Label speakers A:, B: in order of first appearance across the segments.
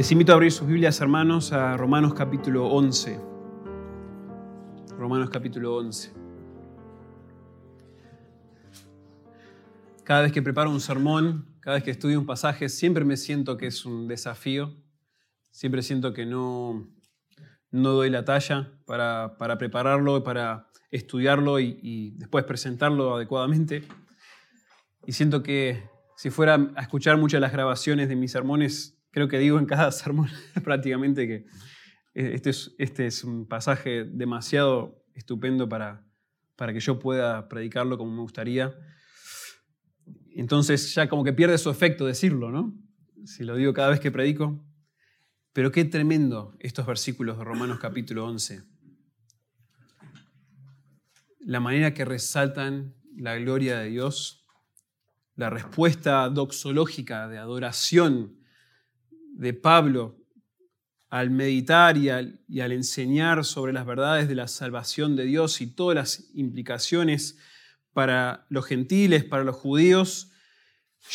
A: Les invito a abrir sus Biblias, hermanos, a Romanos capítulo 11. Romanos capítulo 11. Cada vez que preparo un sermón, cada vez que estudio un pasaje, siempre me siento que es un desafío. Siempre siento que no, no doy la talla para, para prepararlo, para estudiarlo y, y después presentarlo adecuadamente. Y siento que si fuera a escuchar muchas de las grabaciones de mis sermones, creo que digo en cada sermón prácticamente que este es, este es un pasaje demasiado estupendo para, para que yo pueda predicarlo como me gustaría. Entonces ya como que pierde su efecto decirlo, ¿no? Si lo digo cada vez que predico. Pero qué tremendo estos versículos de Romanos capítulo 11. La manera que resaltan la gloria de Dios, la respuesta doxológica de adoración de Pablo al meditar y al, enseñar sobre las verdades de la salvación de Dios y todas las implicaciones para los gentiles, para los judíos,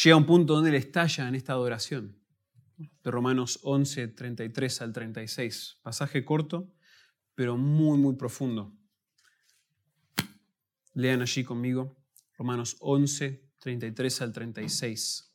A: llega a un punto donde él estalla en esta adoración. De Romanos 11, 33 al 36. Pasaje corto, pero muy, muy profundo. Lean allí conmigo. Romanos 11, 33 al 36.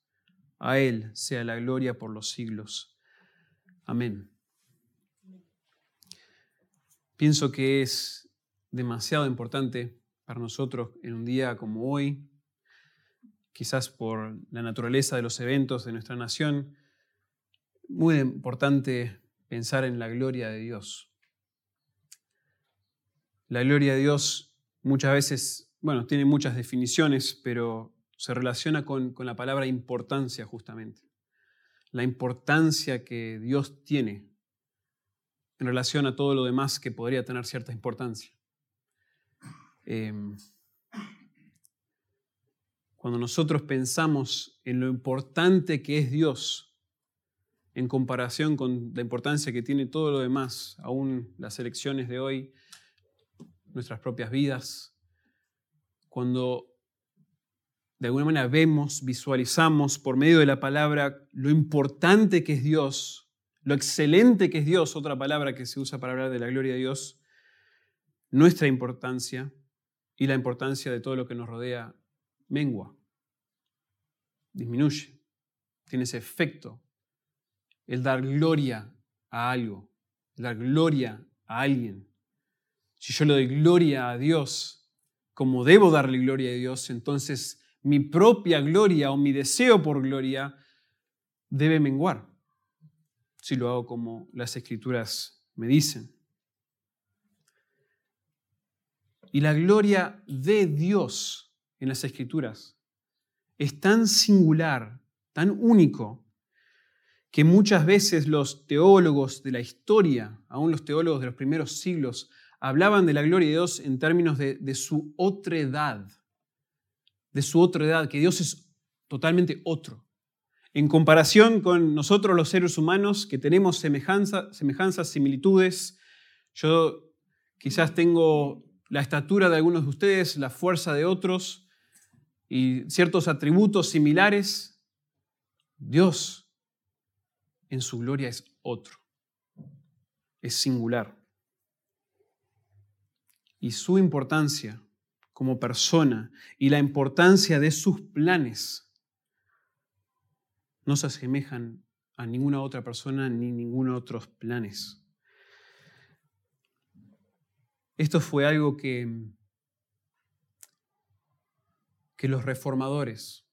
A: a Él sea la gloria por los siglos. Amén. Pienso que es demasiado importante para nosotros en un día como hoy, quizás por la naturaleza de los eventos de nuestra nación, muy importante pensar en la gloria de Dios. La gloria de Dios muchas veces, bueno, tiene muchas definiciones, pero se relaciona con, la palabra importancia justamente. La importancia que Dios tiene en relación a todo lo demás que podría tener cierta importancia. Em, cuando nosotros pensamos en lo importante que es Dios en comparación con la importancia que tiene todo lo demás, aún las elecciones de hoy, nuestras propias vidas, cuando de alguna manera vemos, visualizamos por medio de la palabra lo importante que es Dios, lo excelente que es Dios, otra palabra que se usa para hablar de la gloria de Dios, nuestra importancia y la importancia de todo lo que nos rodea mengua, disminuye, tiene ese efecto, el dar gloria a algo, el dar gloria a alguien. Si yo le doy gloria a Dios como debo darle gloria a Dios, entonces mi propia gloria o mi deseo por gloria debe menguar, si lo hago como las escrituras me dicen. Y la gloria de Dios en las escrituras es tan singular, tan único, que muchas veces los teólogos de la historia, aún los teólogos de los primeros siglos, hablaban de la gloria de Dios en términos de, su otredad de su otra edad, que Dios es totalmente otro. En comparación con nosotros los seres humanos, que tenemos semejanza, semejanzas, similitudes, yo quizás tengo la estatura de algunos de ustedes, la fuerza de otros y ciertos atributos similares, Dios en su gloria es otro, es singular. Y su importancia como persona y la importancia de sus planes no se asemejan a ninguna otra persona ni ninguno otros planes. Esto fue algo que, que los reformadores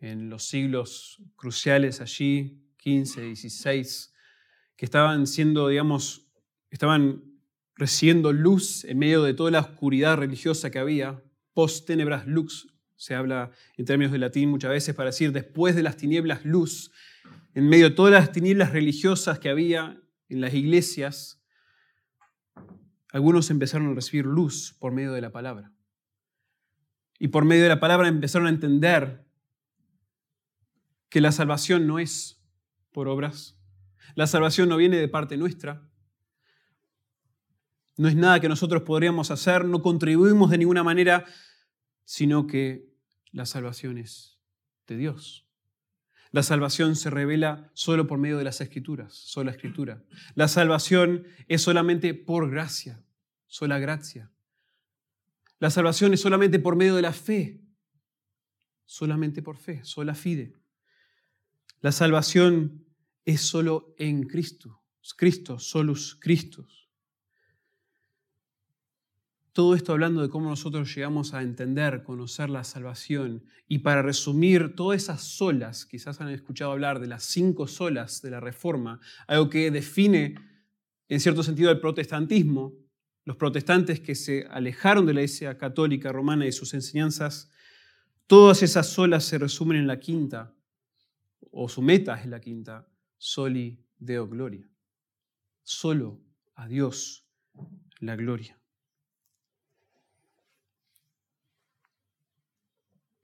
A: en los siglos cruciales allí, 15, 16, que estaban siendo, digamos, estaban recibiendo luz en medio de toda la oscuridad religiosa que había, post tenebras lux, Se habla en términos de latín muchas veces para decir después de las tinieblas luz. En medio de todas las tinieblas religiosas que había en las iglesias, algunos empezaron a recibir luz por medio de la palabra. Y por medio de la palabra empezaron a entender que la salvación no es por obras. La salvación no viene de parte nuestra. No es nada que nosotros podríamos hacer, no contribuimos de ninguna manera, sino que la salvación es de Dios. La salvación se revela solo por medio de las escrituras, sola escritura. La salvación es solamente por gracia, sola gracia. La salvación es solamente por medio de la fe, solamente por fe, sola fide. La salvación es solo en Cristo, Cristo, solus Christus. Todo esto hablando de cómo nosotros llegamos a entender, conocer la salvación. Y para resumir, todas esas solas, quizás han escuchado hablar de las cinco solas de la Reforma, algo que define en cierto sentido el protestantismo, los protestantes que se alejaron de la Iglesia católica romana y sus enseñanzas, todas esas solas se resumen en la quinta, o su meta es la quinta, soli deo gloria. Solo a Dios la gloria.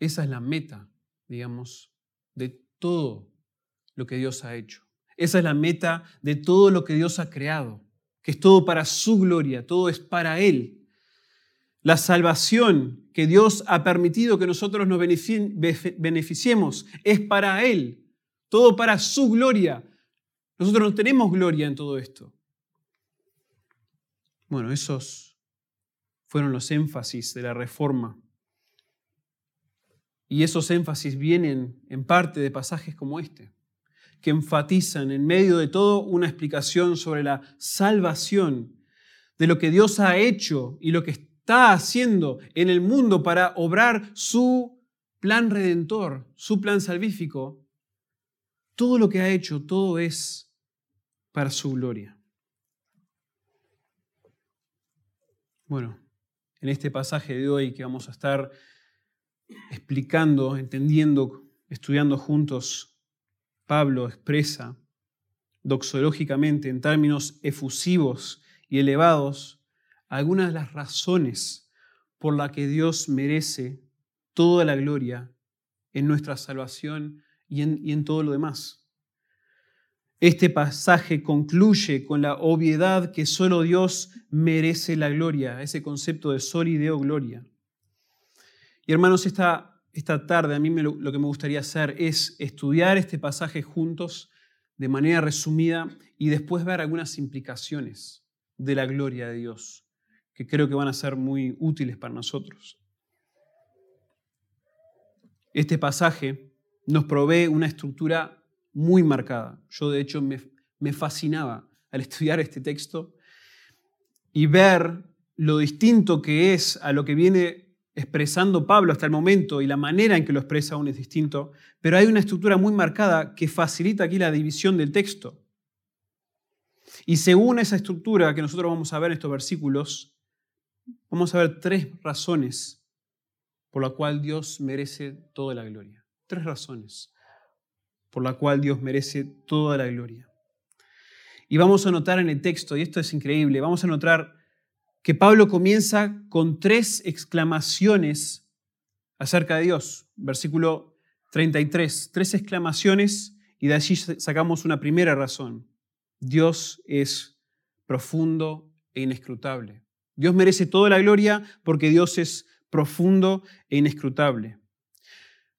A: Esa es la meta, digamos, de todo lo que Dios ha hecho. Esa es la meta de todo lo que Dios ha creado que es todo para su gloria, todo es para Él. La salvación que Dios ha permitido que nosotros nos beneficiemos es para Él, todo para su gloria. Nosotros no tenemos gloria en todo esto. Bueno, esos fueron los énfasis de la reforma. Y esos énfasis vienen en parte de pasajes como este que enfatizan en medio de todo una explicación sobre la salvación, de lo que Dios ha hecho y lo que está haciendo en el mundo para obrar su plan redentor, su plan salvífico. Todo lo que ha hecho, todo es para su gloria. Bueno, en este pasaje de hoy que vamos a estar explicando, entendiendo, estudiando juntos, Pablo expresa doxológicamente en términos efusivos y elevados algunas de las razones por las que Dios merece toda la gloria en nuestra salvación y en, y en todo lo demás. Este pasaje concluye con la obviedad que solo Dios merece la gloria, ese concepto de solideo gloria. Y hermanos, esta esta tarde a mí lo, que me gustaría hacer es estudiar este pasaje juntos de manera resumida y después ver algunas implicaciones de la gloria de Dios, que creo que van a ser muy útiles para nosotros. Este pasaje nos provee una estructura muy marcada. Yo de hecho me, fascinaba al estudiar este texto y ver lo distinto que es a lo que viene expresando Pablo hasta el momento y la manera en que lo expresa aún es distinto, pero hay una estructura muy marcada que facilita aquí la división del texto. Y según esa estructura que nosotros vamos a ver en estos versículos, vamos a ver tres razones por la cual Dios merece toda la gloria. Tres razones por la cual Dios merece toda la gloria. Y vamos a notar en el texto, y esto es increíble, vamos a notar que Pablo comienza con tres exclamaciones acerca de Dios. Versículo 33, tres exclamaciones y de allí sacamos una primera razón. Dios es profundo e inescrutable. Dios merece toda la gloria porque Dios es profundo e inescrutable.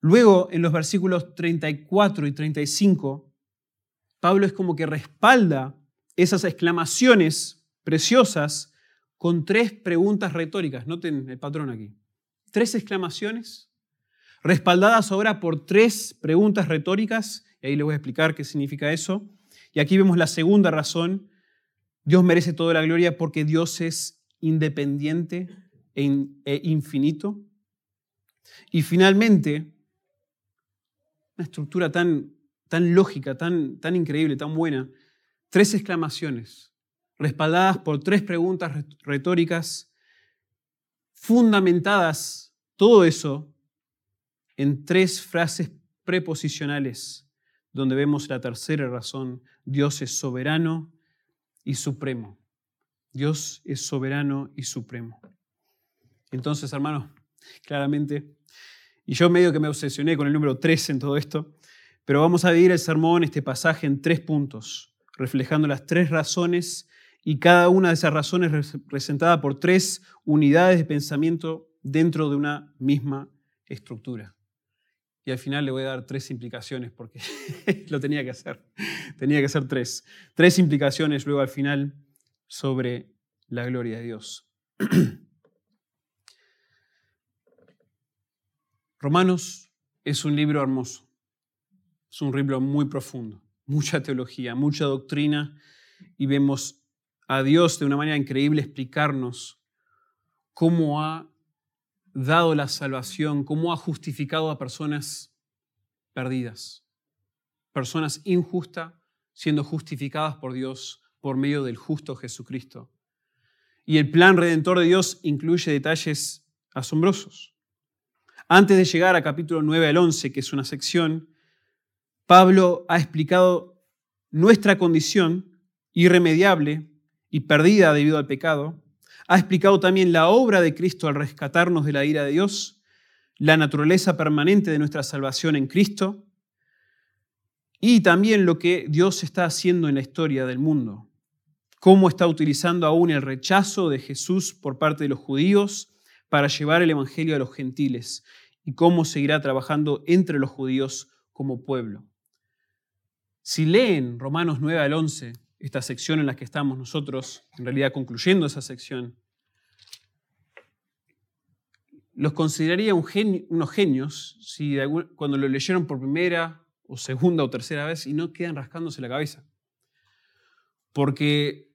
A: Luego, en los versículos 34 y 35, Pablo es como que respalda esas exclamaciones preciosas con tres preguntas retóricas. Noten el patrón aquí. Tres exclamaciones respaldadas ahora por tres preguntas retóricas, y ahí les voy a explicar qué significa eso. Y aquí vemos la segunda razón. Dios merece toda la gloria porque Dios es independiente e, e infinito. Y finalmente, una estructura tan, tan lógica, tan, tan increíble, tan buena, tres exclamaciones respaldadas por tres preguntas retóricas, fundamentadas, todo eso, en tres frases preposicionales, donde vemos la tercera razón. Dios es soberano y supremo. Dios es soberano y supremo. Entonces, hermanos, claramente, y yo medio que me obsesioné con el número 3 en todo esto, pero vamos a dividir el sermón, este pasaje, en tres puntos, reflejando las tres razones y cada una de esas razones representada por tres unidades de pensamiento dentro de una misma estructura. Y al final le voy a dar tres implicaciones porque lo tenía que hacer. Tenía que hacer tres. Tres implicaciones luego al final sobre la gloria de Dios. Romanos es un libro hermoso. Es un libro muy profundo, mucha teología, mucha doctrina y vemos a Dios de una manera increíble explicarnos cómo ha dado la salvación, cómo ha justificado a personas perdidas, personas injustas siendo justificadas por Dios por medio del justo Jesucristo. Y el plan redentor de Dios incluye detalles asombrosos. Antes de llegar a capítulo 9 al 11, que es una sección, Pablo ha explicado nuestra condición irremediable y perdida debido al pecado. Ha explicado también la obra de Cristo al rescatarnos de la ira de Dios, la naturaleza permanente de nuestra salvación en Cristo y también lo que Dios está haciendo en la historia del mundo. Cómo está utilizando aún el rechazo de Jesús por parte de los judíos para llevar el Evangelio a los gentiles y cómo seguirá trabajando entre los judíos como pueblo. Si leen Romanos 9 al 11, esta sección en la que estamos nosotros, en realidad concluyendo esa sección, los consideraría unos genios si cuando lo leyeron por primera o segunda o tercera vez y no quedan rascándose la cabeza. Porque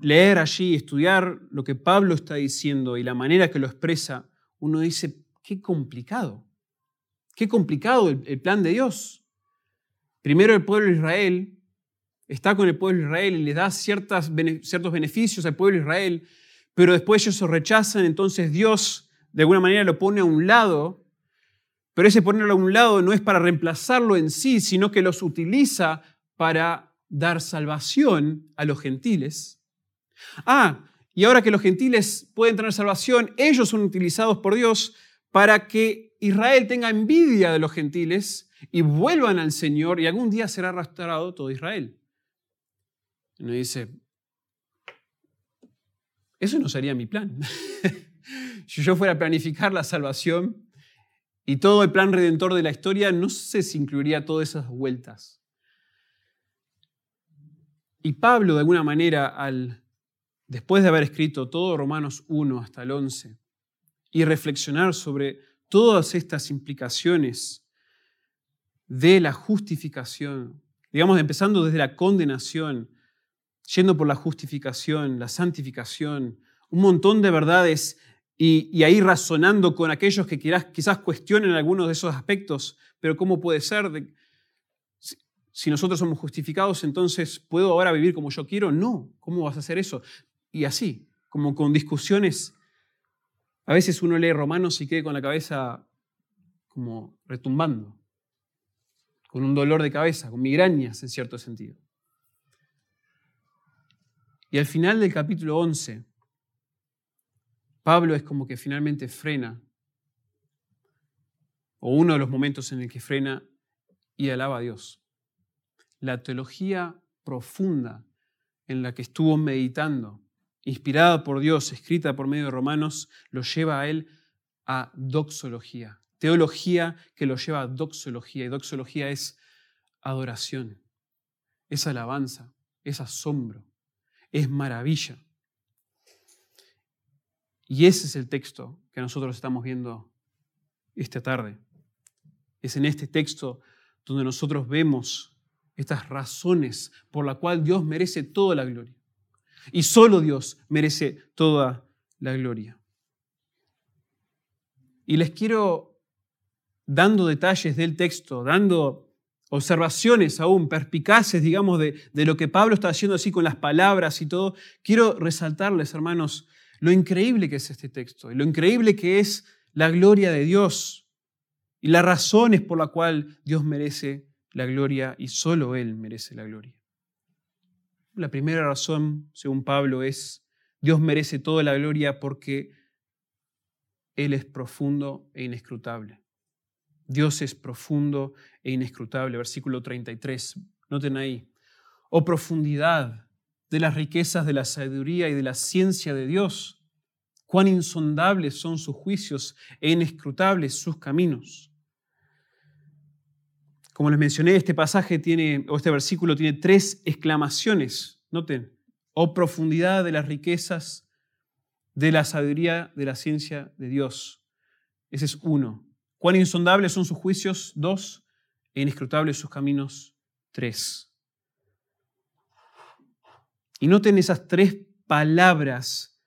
A: leer allí, estudiar lo que Pablo está diciendo y la manera que lo expresa, uno dice, qué complicado, qué complicado el plan de Dios. Primero el pueblo de Israel está con el pueblo de Israel y le da ciertos beneficios al pueblo de Israel, pero después ellos se rechazan, entonces Dios de alguna manera lo pone a un lado, pero ese ponerlo a un lado no es para reemplazarlo en sí, sino que los utiliza para dar salvación a los gentiles. Ah, y ahora que los gentiles pueden tener salvación, ellos son utilizados por Dios para que Israel tenga envidia de los gentiles y vuelvan al Señor y algún día será restaurado todo Israel. Uno dice, eso no sería mi plan. si yo fuera a planificar la salvación y todo el plan redentor de la historia, no sé si incluiría todas esas vueltas. Y Pablo, de alguna manera, al, después de haber escrito todo Romanos 1 hasta el 11 y reflexionar sobre todas estas implicaciones de la justificación, digamos, empezando desde la condenación, yendo por la justificación, la santificación, un montón de verdades y, ahí razonando con aquellos que quizás, quizás cuestionen algunos de esos aspectos, pero ¿cómo puede ser? si nosotros somos justificados, entonces ¿puedo ahora vivir como yo quiero? No, ¿cómo vas a hacer eso? Y así, como con discusiones, a veces uno lee Romanos y queda con la cabeza como retumbando con un dolor de cabeza, con migrañas en cierto sentido. Y al final del capítulo 11, Pablo es como que finalmente frena, o uno de los momentos en el que frena y alaba a Dios. La teología profunda en la que estuvo meditando, inspirada por Dios, escrita por medio de Romanos, lo lleva a él a doxología, Teología que lo lleva a doxología. Y doxología es adoración, es alabanza, es asombro, es maravilla. Y ese es el texto que nosotros estamos viendo esta tarde. Es en este texto donde nosotros vemos estas razones por la cual Dios merece toda la gloria. Y solo Dios merece toda la gloria. Y les quiero dando detalles del texto, dando observaciones aún perspicaces, digamos, de, lo que Pablo está haciendo así con las palabras y todo, quiero resaltarles, hermanos, lo increíble que es este texto y lo increíble que es la gloria de Dios. y las razones por las cuales Dios merece la gloria y solo Él merece la gloria. La primera razón, según Pablo, es Dios merece toda la gloria porque Él es profundo e inescrutable. Dios es profundo e inescrutable. Versículo 33. Noten ahí. Oh profundidad de las riquezas de la sabiduría y de la ciencia de Dios. Cuán insondables son sus juicios e inescrutables sus caminos. Como les mencioné, este pasaje tiene, o este versículo tiene tres exclamaciones. Noten, oh profundidad de las riquezas de la sabiduría de la ciencia de Dios. Ese es uno. Cuán insondables son sus juicios, dos, e inescrutables sus caminos, tres. Y noten esas tres palabras,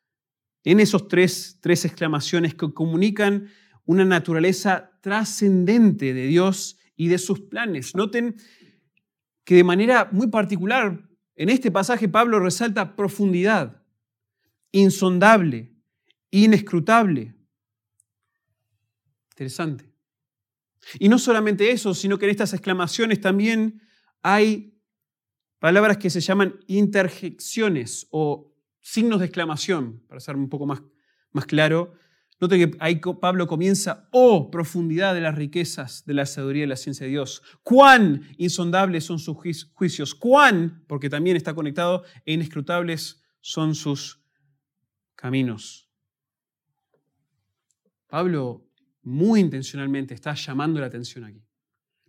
A: en esos tres, tres exclamaciones que comunican una naturaleza trascendente de Dios y de sus planes. Noten que de manera muy particular, en este pasaje Pablo resalta profundidad, insondable, inescrutable. Interesante. Y no solamente eso, sino que en estas exclamaciones también hay palabras que se llaman interjecciones o signos de exclamación, para ser un poco más, más claro. Note que ahí Pablo comienza, oh, profundidad de las riquezas de la sabiduría y la ciencia de Dios. Cuán insondables son sus juicios. Cuán, porque también está conectado, e inescrutables son sus caminos. Pablo muy intencionalmente está llamando la atención aquí.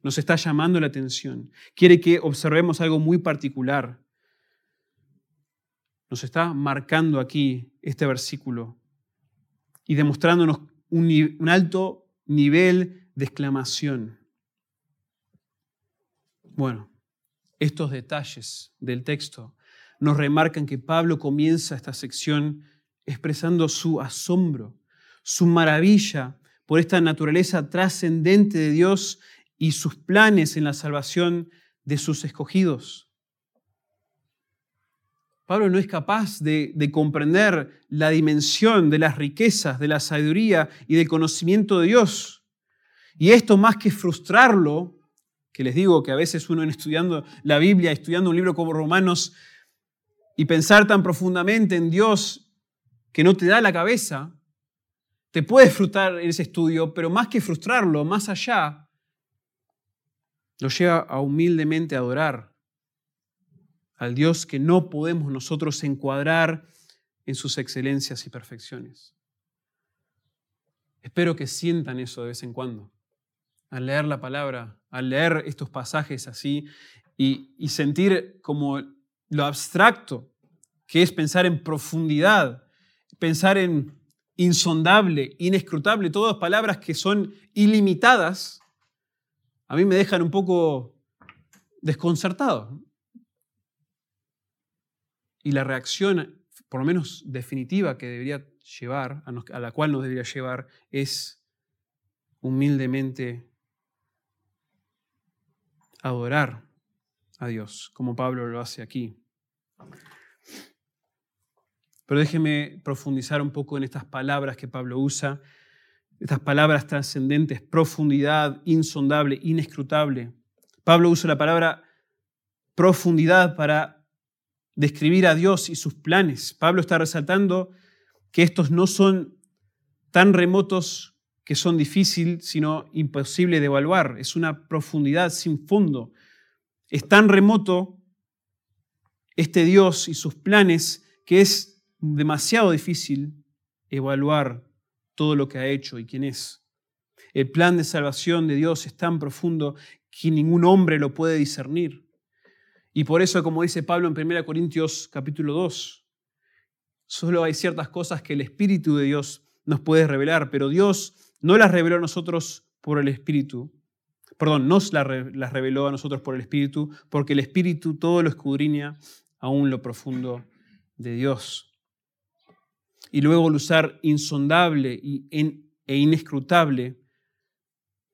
A: Nos está llamando la atención. Quiere que observemos algo muy particular. Nos está marcando aquí este versículo y demostrándonos un, alto nivel de exclamación. Bueno, estos detalles del texto nos remarcan que Pablo comienza esta sección expresando su asombro, su maravilla por esta naturaleza trascendente de Dios y sus planes en la salvación de sus escogidos. Pablo no es capaz de, comprender la dimensión de las riquezas, de la sabiduría y del conocimiento de Dios. Y esto más que frustrarlo, que les digo que a veces uno estudiando la Biblia, estudiando un libro como Romanos, y pensar tan profundamente en Dios que no te da la cabeza, te puedes frustrar en ese estudio, pero más que frustrarlo, más allá, lo lleva a humildemente adorar al Dios que no podemos nosotros encuadrar en sus excelencias y perfecciones. Espero que sientan eso de vez en cuando, al leer la palabra, al leer estos pasajes así y, y sentir como lo abstracto que es pensar en profundidad, pensar en insondable, inescrutable, todas palabras que son ilimitadas, a mí me dejan un poco desconcertado. Y la reacción, por lo menos definitiva, que debería llevar, a la cual nos debería llevar, es humildemente adorar a Dios, como Pablo lo hace aquí. Pero déjeme profundizar un poco en estas palabras que Pablo usa, estas palabras trascendentes, profundidad, insondable, inescrutable. Pablo usa la palabra profundidad para describir a Dios y sus planes. Pablo está resaltando que estos no son tan remotos que son difíciles, sino imposible de evaluar. Es una profundidad sin fondo. Es tan remoto este Dios y sus planes que es demasiado difícil evaluar todo lo que ha hecho y quién es. El plan de salvación de Dios es tan profundo que ningún hombre lo puede discernir. Y por eso, como dice Pablo en 1 Corintios capítulo 2, solo hay ciertas cosas que el Espíritu de Dios nos puede revelar, pero Dios no las reveló a nosotros por el Espíritu. Perdón, nos las reveló a nosotros por el Espíritu, porque el Espíritu todo lo escudriña aún lo profundo de Dios y luego el usar insondable e inescrutable,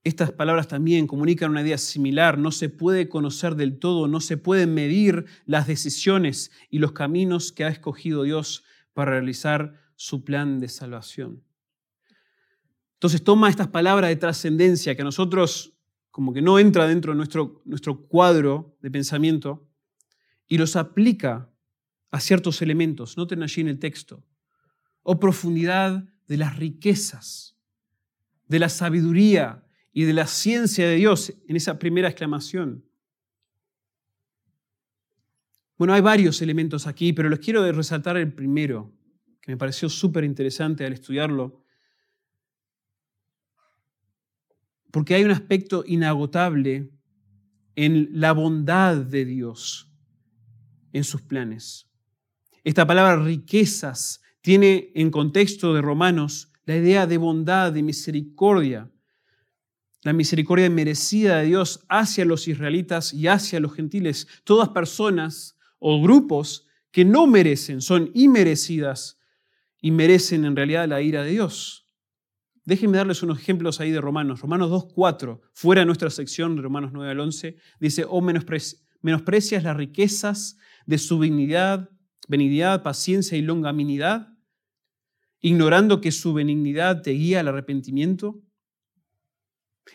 A: estas palabras también comunican una idea similar. No se puede conocer del todo, no se pueden medir las decisiones y los caminos que ha escogido Dios para realizar su plan de salvación. Entonces toma estas palabras de trascendencia que a nosotros como que no entra dentro de nuestro, nuestro cuadro de pensamiento y los aplica a ciertos elementos. Noten allí en el texto. O profundidad de las riquezas, de la sabiduría y de la ciencia de Dios en esa primera exclamación. Bueno, hay varios elementos aquí, pero les quiero resaltar el primero, que me pareció súper interesante al estudiarlo. Porque hay un aspecto inagotable en la bondad de Dios en sus planes. Esta palabra riquezas tiene en contexto de Romanos la idea de bondad, de misericordia, la misericordia merecida de Dios hacia los israelitas y hacia los gentiles, todas personas o grupos que no merecen, son inmerecidas y merecen en realidad la ira de Dios. Déjenme darles unos ejemplos ahí de Romanos. Romanos 2.4, fuera de nuestra sección de Romanos 9 al 11, dice, oh, menosprecias las riquezas de su benignidad, benignidad, paciencia y longaminidad, ignorando que su benignidad te guía al arrepentimiento.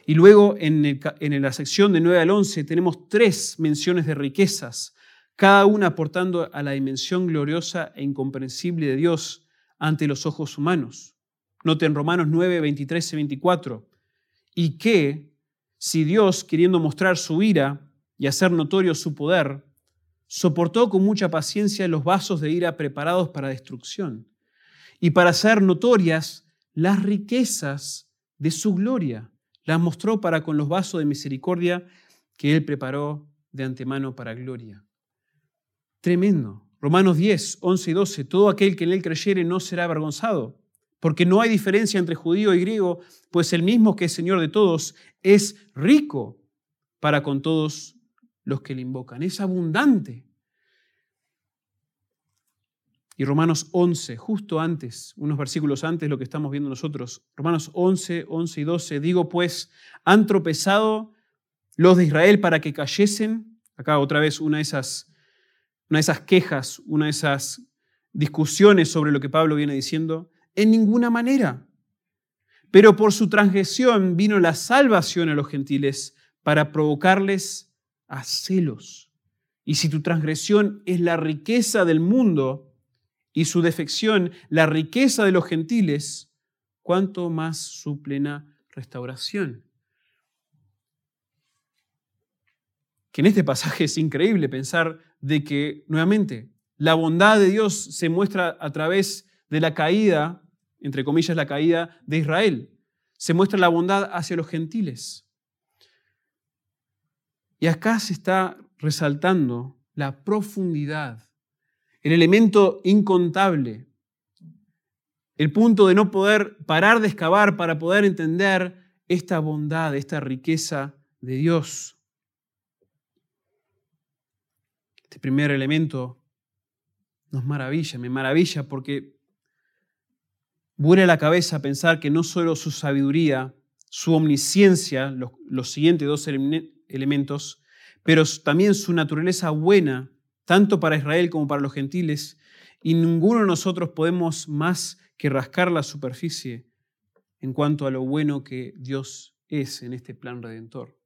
A: Y luego en, en la sección de 9 al 11 tenemos tres menciones de riquezas cada una aportando a la dimensión gloriosa e incomprensible de Dios ante los ojos humanos. Noten Romanos 9, 23 y 24. Y que, si Dios, queriendo mostrar su ira y hacer notorio su poder, soportó con mucha paciencia los vasos de ira preparados para destrucción, y para hacer notorias las riquezas de su gloria, las mostró para con los vasos de misericordia que Él preparó de antemano para gloria. Tremendo. Romanos 10, 11 y 12. Todo aquel que en él creyere no será avergonzado, porque no hay diferencia entre judío y griego, pues el mismo que es Señor de todos es rico para con todos los que le invocan. Es abundante. Y Romanos 11, justo antes, unos versículos antes, lo que estamos viendo nosotros. Romanos 11, 11 y 12. Digo pues, han tropezado los de Israel para que cayesen. Acá otra vez una de esas una de esas quejas, una de esas discusiones sobre lo que Pablo viene diciendo? En ninguna manera. Pero por su transgresión vino la salvación a los gentiles para provocarles a celos. Y si tu transgresión es la riqueza del mundo y su defección la riqueza de los gentiles, ¿cuánto más su plena restauración? Que en este pasaje es increíble pensar de que, nuevamente, la bondad de Dios se muestra a través de la caída, entre comillas, la caída de Israel. Se muestra la bondad hacia los gentiles. Y acá se está resaltando la profundidad, el elemento incontable, el punto de no poder parar de excavar para poder entender esta bondad, esta riqueza de Dios. Este primer elemento nos maravilla, me maravilla porque vuela la cabeza pensar que no solo su sabiduría, su omnisciencia, los, siguientes dos elementos, pero también su naturaleza buena, tanto para Israel como para los gentiles, y ninguno de nosotros podemos más que rascar la superficie en cuanto a lo bueno que Dios es en este plan redentor.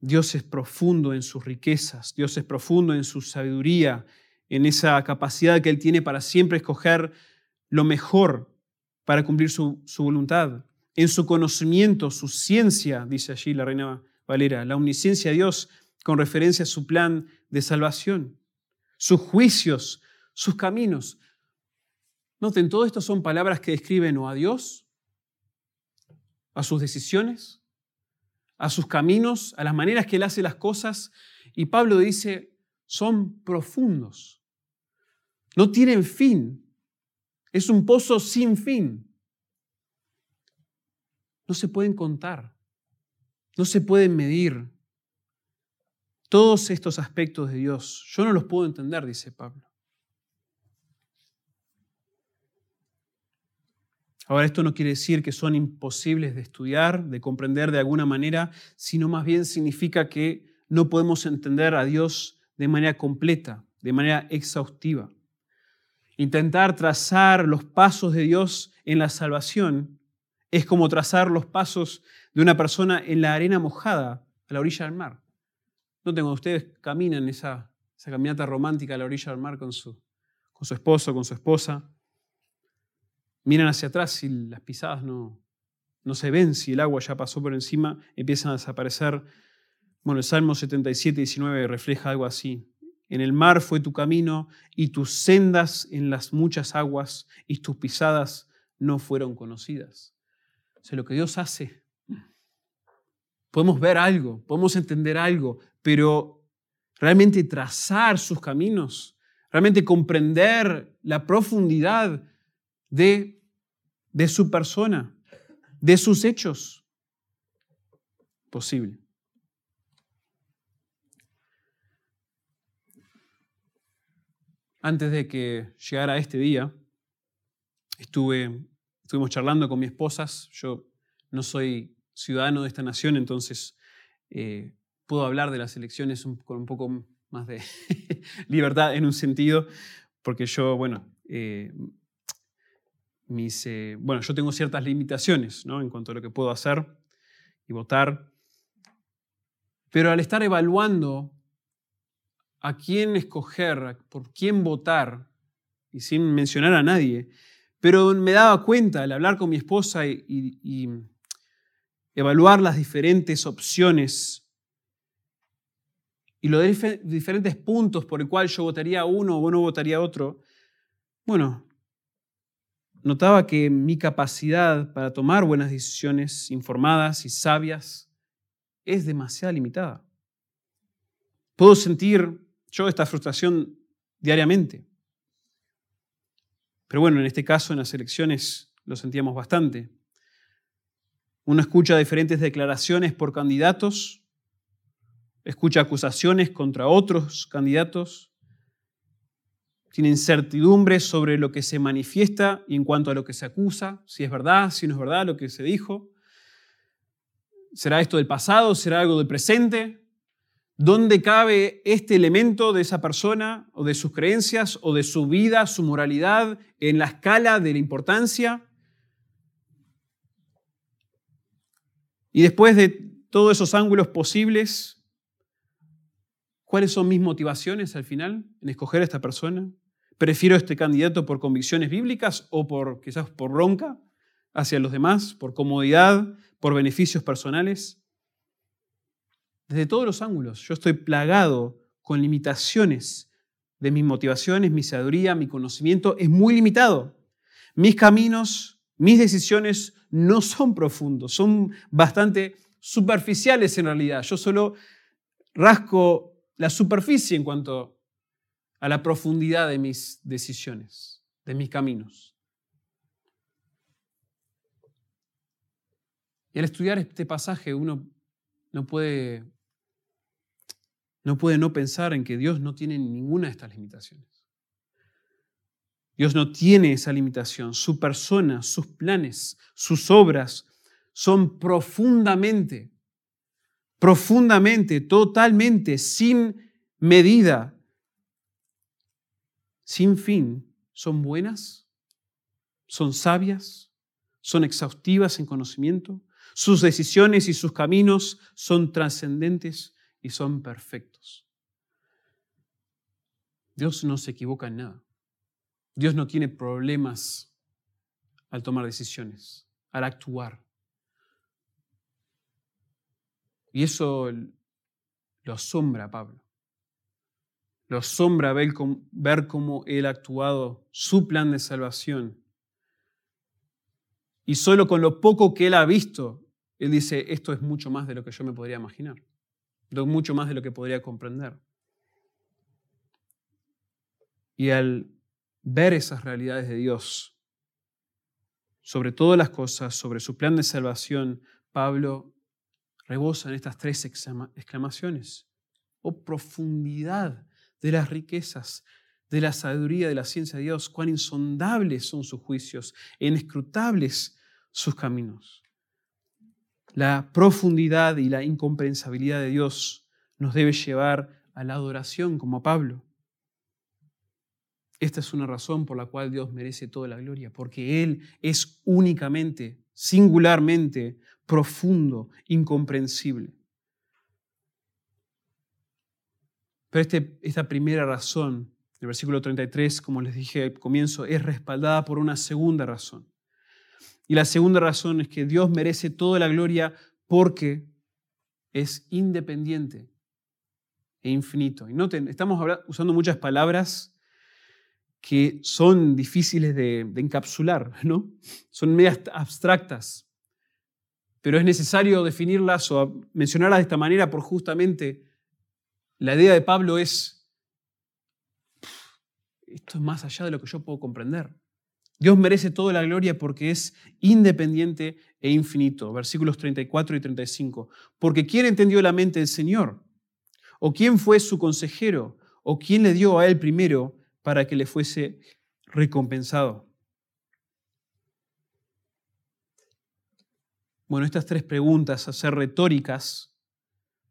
A: Dios es profundo en sus riquezas, Dios es profundo en su sabiduría, en esa capacidad que Él tiene para siempre escoger lo mejor para cumplir su, voluntad, en su conocimiento, su ciencia, dice allí la reina Valera, la omnisciencia de Dios con referencia a su plan de salvación, sus juicios, sus caminos. Noten, todo esto son palabras que describen o a Dios, a sus decisiones, a sus caminos, a las maneras que Él hace las cosas. Y Pablo dice, son profundos. No tienen fin. Es un pozo sin fin. No se pueden contar. No se pueden medir. Todos estos aspectos de Dios, yo no los puedo entender, dice Pablo. Ahora, esto no quiere decir que son imposibles de estudiar, de comprender de alguna manera, sino más bien significa que no podemos entender a Dios de manera completa, de manera exhaustiva. Intentar trazar los pasos de Dios en la salvación es como trazar los pasos de una persona en la arena mojada a la orilla del mar. No tengo, ustedes caminan esa, caminata romántica a la orilla del mar con su, con su esposo, con su esposa. Miran hacia atrás y las pisadas no, no se ven, si el agua ya pasó por encima, empiezan a desaparecer. Bueno, el Salmo 77, 19 refleja algo así. En el mar fue tu camino y tus sendas en las muchas aguas y tus pisadas no fueron conocidas. O sea, lo que Dios hace, podemos ver algo, podemos entender algo, pero realmente trazar sus caminos, realmente comprender la profundidad de, de su persona, de sus hechos, posible. Antes de que llegara este día, estuve, estuvimos charlando con mi esposa. Yo no soy ciudadano de esta nación, entonces eh, puedo hablar de las elecciones con un poco más de libertad en un sentido, porque yo, bueno, eh, mis, eh, bueno, yo tengo ciertas limitaciones ¿no? en cuanto a lo que puedo hacer y votar, pero al estar evaluando a quién escoger, por quién votar, y sin mencionar a nadie, pero me daba cuenta al hablar con mi esposa y, evaluar las diferentes opciones y los diferentes puntos por el cual yo votaría uno o no votaría otro, bueno, notaba que mi capacidad para tomar buenas decisiones informadas y sabias es demasiado limitada. Puedo sentir yo esta frustración diariamente. Pero bueno, en este caso, en las elecciones, lo sentíamos bastante. Uno escucha diferentes declaraciones por candidatos, escucha acusaciones contra otros candidatos, tiene incertidumbre sobre lo que se manifiesta y en cuanto a lo que se acusa, si es verdad, si no es verdad lo que se dijo. ¿Será esto del pasado? ¿Será algo del presente? ¿Dónde cabe este elemento de esa persona o de sus creencias o de su vida, su moralidad en la escala de la importancia? Y después de todos esos ángulos posibles, ¿cuáles son mis motivaciones al final en escoger a esta persona? ¿Prefiero este candidato por convicciones bíblicas o por quizás por bronca hacia los demás, por comodidad, por beneficios personales? desde todos los ángulos. Yo estoy plagado con limitaciones de mis motivaciones, mi sabiduría, mi conocimiento es muy limitado. Mis caminos, mis decisiones no son profundos, son bastante superficiales en realidad. Yo solo rasco la superficie en cuanto a la profundidad de mis decisiones, de mis caminos. Y al estudiar este pasaje uno no puede no puede no pensar en que Dios no tiene ninguna de estas limitaciones. Dios no tiene esa limitación. Su persona, sus planes, sus obras son profundamente, profundamente, totalmente, sin medida, sin fin. Son buenas, son sabias, son exhaustivas en conocimiento. Sus decisiones y sus caminos son trascendentes y son perfectos. Dios no se equivoca en nada. Dios no tiene problemas al tomar decisiones, al actuar. Y eso lo asombra a Pablo. Lo asombra ver cómo él ha actuado su plan de salvación. Y solo con lo poco que él ha visto, él dice, esto es mucho más de lo que yo me podría imaginar mucho más de lo que podría comprender. Y al ver esas realidades de Dios, sobre todas las cosas, sobre su plan de salvación, Pablo rebosa en estas tres exclamaciones. Oh profundidad de las riquezas, de la sabiduría, de la ciencia de Dios, cuán insondables son sus juicios, inescrutables sus caminos. La profundidad y la incomprensabilidad de Dios nos debe llevar a la adoración como Pablo. Esta es una razón por la cual Dios merece toda la gloria, porque Él es únicamente, singularmente, profundo, incomprensible. Pero este, esta primera razón, el versículo 33, como les dije al comienzo, es respaldada por una segunda razón. Y la segunda razón es que Dios merece toda la gloria porque es independiente e infinito. Y noten, estamos usando muchas palabras que son difíciles de, encapsular, ¿no? Son medias abstractas, pero es necesario definirlas o mencionarlas de esta manera por justamente la idea de Pablo es, esto es más allá de lo que yo puedo comprender. Dios merece toda la gloria porque es independiente e infinito. Versículos 34 y 35. Porque ¿quién entendió la mente del Señor? ¿O quién fue su consejero? ¿O quién le dio a él primero para que le fuese recompensado? Bueno, estas tres preguntas, a ser retóricas,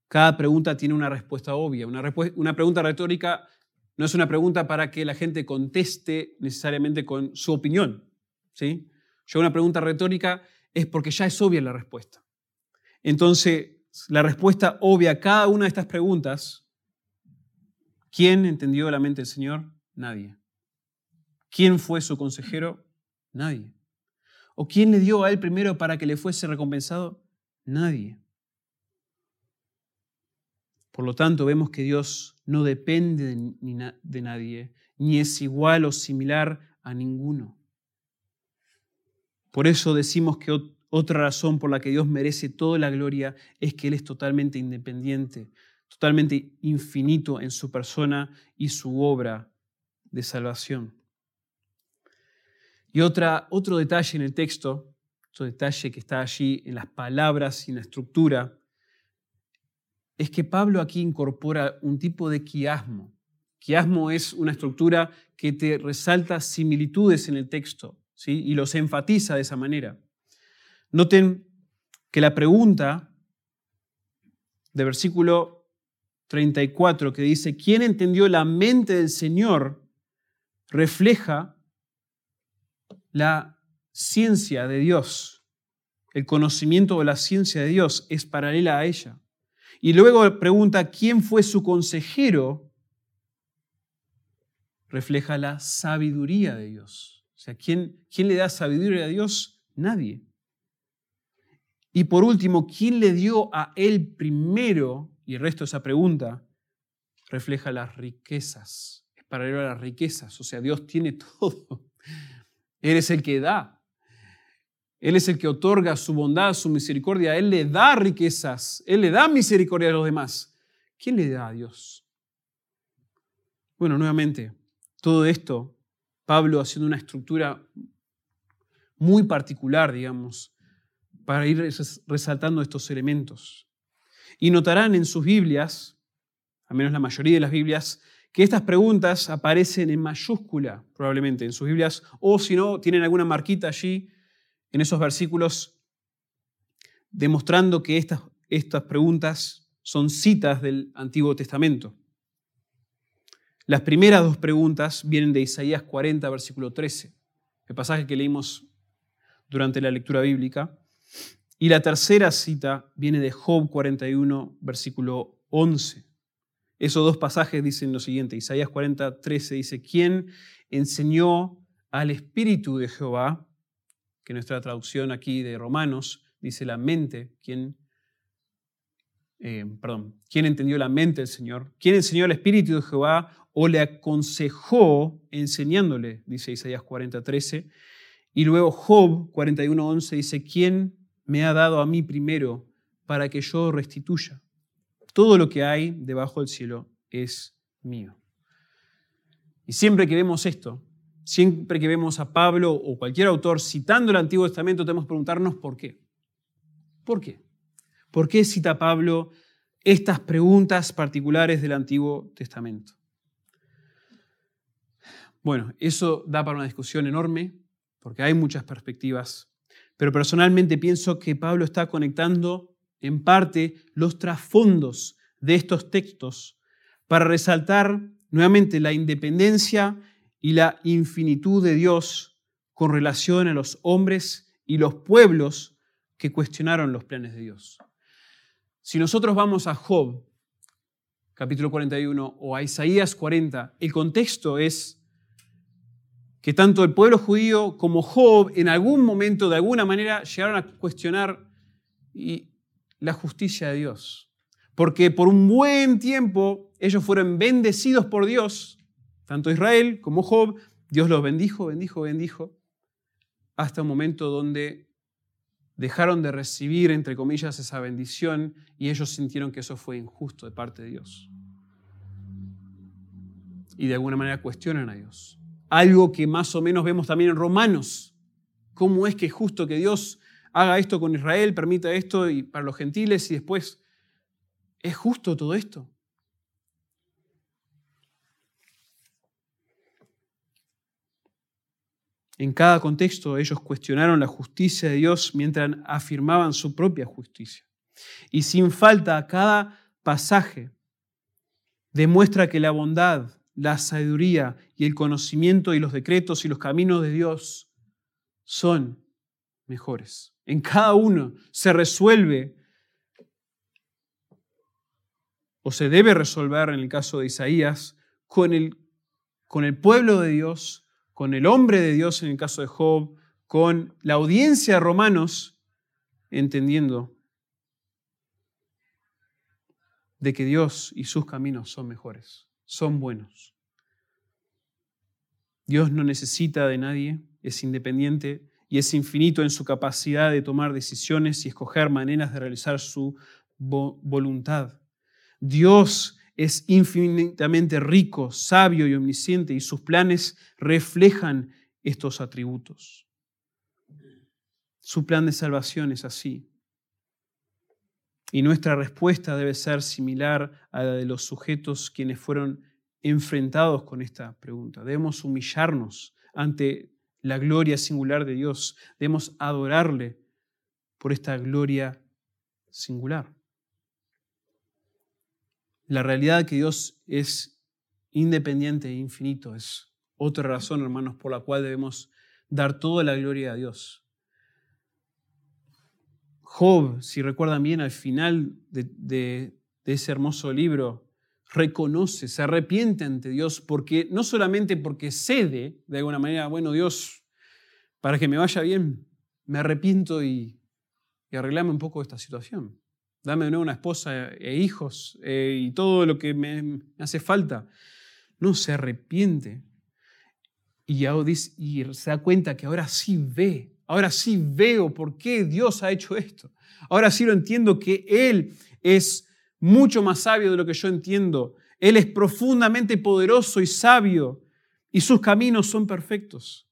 A: cada pregunta tiene una respuesta obvia. Una, una, pregunta retórica no es una pregunta para que la gente conteste necesariamente con su opinión. ¿sí? Yo una pregunta retórica es porque ya es obvia la respuesta. Entonces, la respuesta obvia a cada una de estas preguntas, ¿quién entendió la mente del Señor? Nadie. ¿Quién fue su consejero? Nadie. ¿O quién le dio a él primero para que le fuese recompensado? Nadie. Por lo tanto, vemos que Dios no depende de nadie, ni es igual o similar a ninguno. Por eso decimos que otra razón por la que Dios merece toda la gloria es que Él es totalmente independiente, totalmente infinito en su persona y su obra de salvación. Y otra, otro detalle en el texto, otro detalle que está allí en las palabras y en la estructura, es que Pablo aquí incorpora un tipo de quiasmo. Quiasmo es una estructura que te resalta similitudes en el texto ¿sí? y los enfatiza de esa manera. Noten que la pregunta de versículo 34 que dice, ¿quién entendió la mente del Señor? Refleja la ciencia de Dios. El conocimiento de la ciencia de Dios es paralela a ella. Y luego pregunta, ¿quién fue su consejero? Refleja la sabiduría de Dios. O sea, ¿quién, quién le da sabiduría a Dios? Nadie. Y por último, ¿quién le dio a él primero? Y el resto de esa pregunta refleja las riquezas. Paralelo a las riquezas. O sea, Dios tiene todo. Él es el que da. Él es el que otorga su bondad, su misericordia. Él le da riquezas. Él le da misericordia a los demás. ¿Quién le da a Dios? Bueno, nuevamente, todo esto, Pablo haciendo una estructura muy particular, digamos, para ir resaltando estos elementos. Y notarán en sus Biblias, al menos la mayoría de las Biblias, que estas preguntas aparecen en mayúscula, probablemente en sus Biblias, o si no, tienen alguna marquita allí en esos versículos demostrando que estas, estas preguntas son citas del Antiguo Testamento. Las primeras dos preguntas vienen de Isaías 40, versículo 13, el pasaje que leímos durante la lectura bíblica. Y la tercera cita viene de Job 41, versículo 11. Esos dos pasajes dicen lo siguiente. Isaías 40, 13 dice, ¿quién enseñó al Espíritu de Jehová que nuestra traducción aquí de Romanos dice la mente, ¿quién, eh, perdón, ¿quién entendió la mente del Señor? ¿Quién enseñó el Espíritu de Jehová o le aconsejó enseñándole? Dice Isaías 40, 13. Y luego Job 41, 11 dice, ¿quién me ha dado a mí primero para que yo restituya? Todo lo que hay debajo del cielo es mío. Y siempre que vemos esto, Siempre que vemos a Pablo o cualquier autor citando el Antiguo Testamento, tenemos que preguntarnos por qué. ¿Por qué? ¿Por qué cita Pablo estas preguntas particulares del Antiguo Testamento? Bueno, eso da para una discusión enorme, porque hay muchas perspectivas, pero personalmente pienso que Pablo está conectando en parte los trasfondos de estos textos para resaltar nuevamente la independencia y la infinitud de Dios con relación a los hombres y los pueblos que cuestionaron los planes de Dios. Si nosotros vamos a Job, capítulo 41, o a Isaías 40, el contexto es que tanto el pueblo judío como Job en algún momento, de alguna manera, llegaron a cuestionar la justicia de Dios. Porque por un buen tiempo ellos fueron bendecidos por Dios, tanto Israel como Job, Dios los bendijo, bendijo, bendijo, hasta un momento donde dejaron de recibir, entre comillas, esa bendición y ellos sintieron que eso fue injusto de parte de Dios. Y de alguna manera cuestionan a Dios. Algo que más o menos vemos también en Romanos. ¿Cómo es que es justo que Dios haga esto con Israel, permita esto y para los gentiles y después, ¿es justo todo esto? En cada contexto ellos cuestionaron la justicia de Dios mientras afirmaban su propia justicia. Y sin falta, cada pasaje demuestra que la bondad, la sabiduría y el conocimiento y los decretos y los caminos de Dios son mejores. En cada uno se resuelve o se debe resolver en el caso de Isaías con el, con el pueblo de Dios, con el hombre de Dios en el caso de Job, con la audiencia de romanos, entendiendo de que Dios y sus caminos son mejores son buenos. Dios no necesita de nadie, es independiente y es infinito en su capacidad de tomar decisiones y escoger maneras de realizar su voluntad. Dios es infinitamente rico, sabio y omnisciente y sus planes reflejan estos atributos. Su plan de salvación es así. Y nuestra respuesta debe ser similar a la de los sujetos quienes fueron enfrentados con esta pregunta. Debemos humillarnos ante la gloria singular de Dios. Debemos adorarle por esta gloria singular. La realidad que Dios es independiente e infinito es otra razón, hermanos, por la cual debemos dar toda la gloria a Dios. Job, si recuerdan bien, al final de, ese hermoso libro, reconoce, se arrepiente ante Dios, porque no solamente porque cede de alguna manera, bueno, Dios, para que me vaya bien, me arrepiento y, arreglame un poco esta situación. Dame de nuevo una esposa e hijos eh, y todo lo que me, hace falta. No, se arrepiente y, y se da cuenta que ahora sí ve Ahora sí veo por qué Dios ha hecho esto. Ahora sí lo entiendo que Él es mucho más sabio de lo que yo entiendo. Él es profundamente poderoso y sabio y sus caminos son perfectos.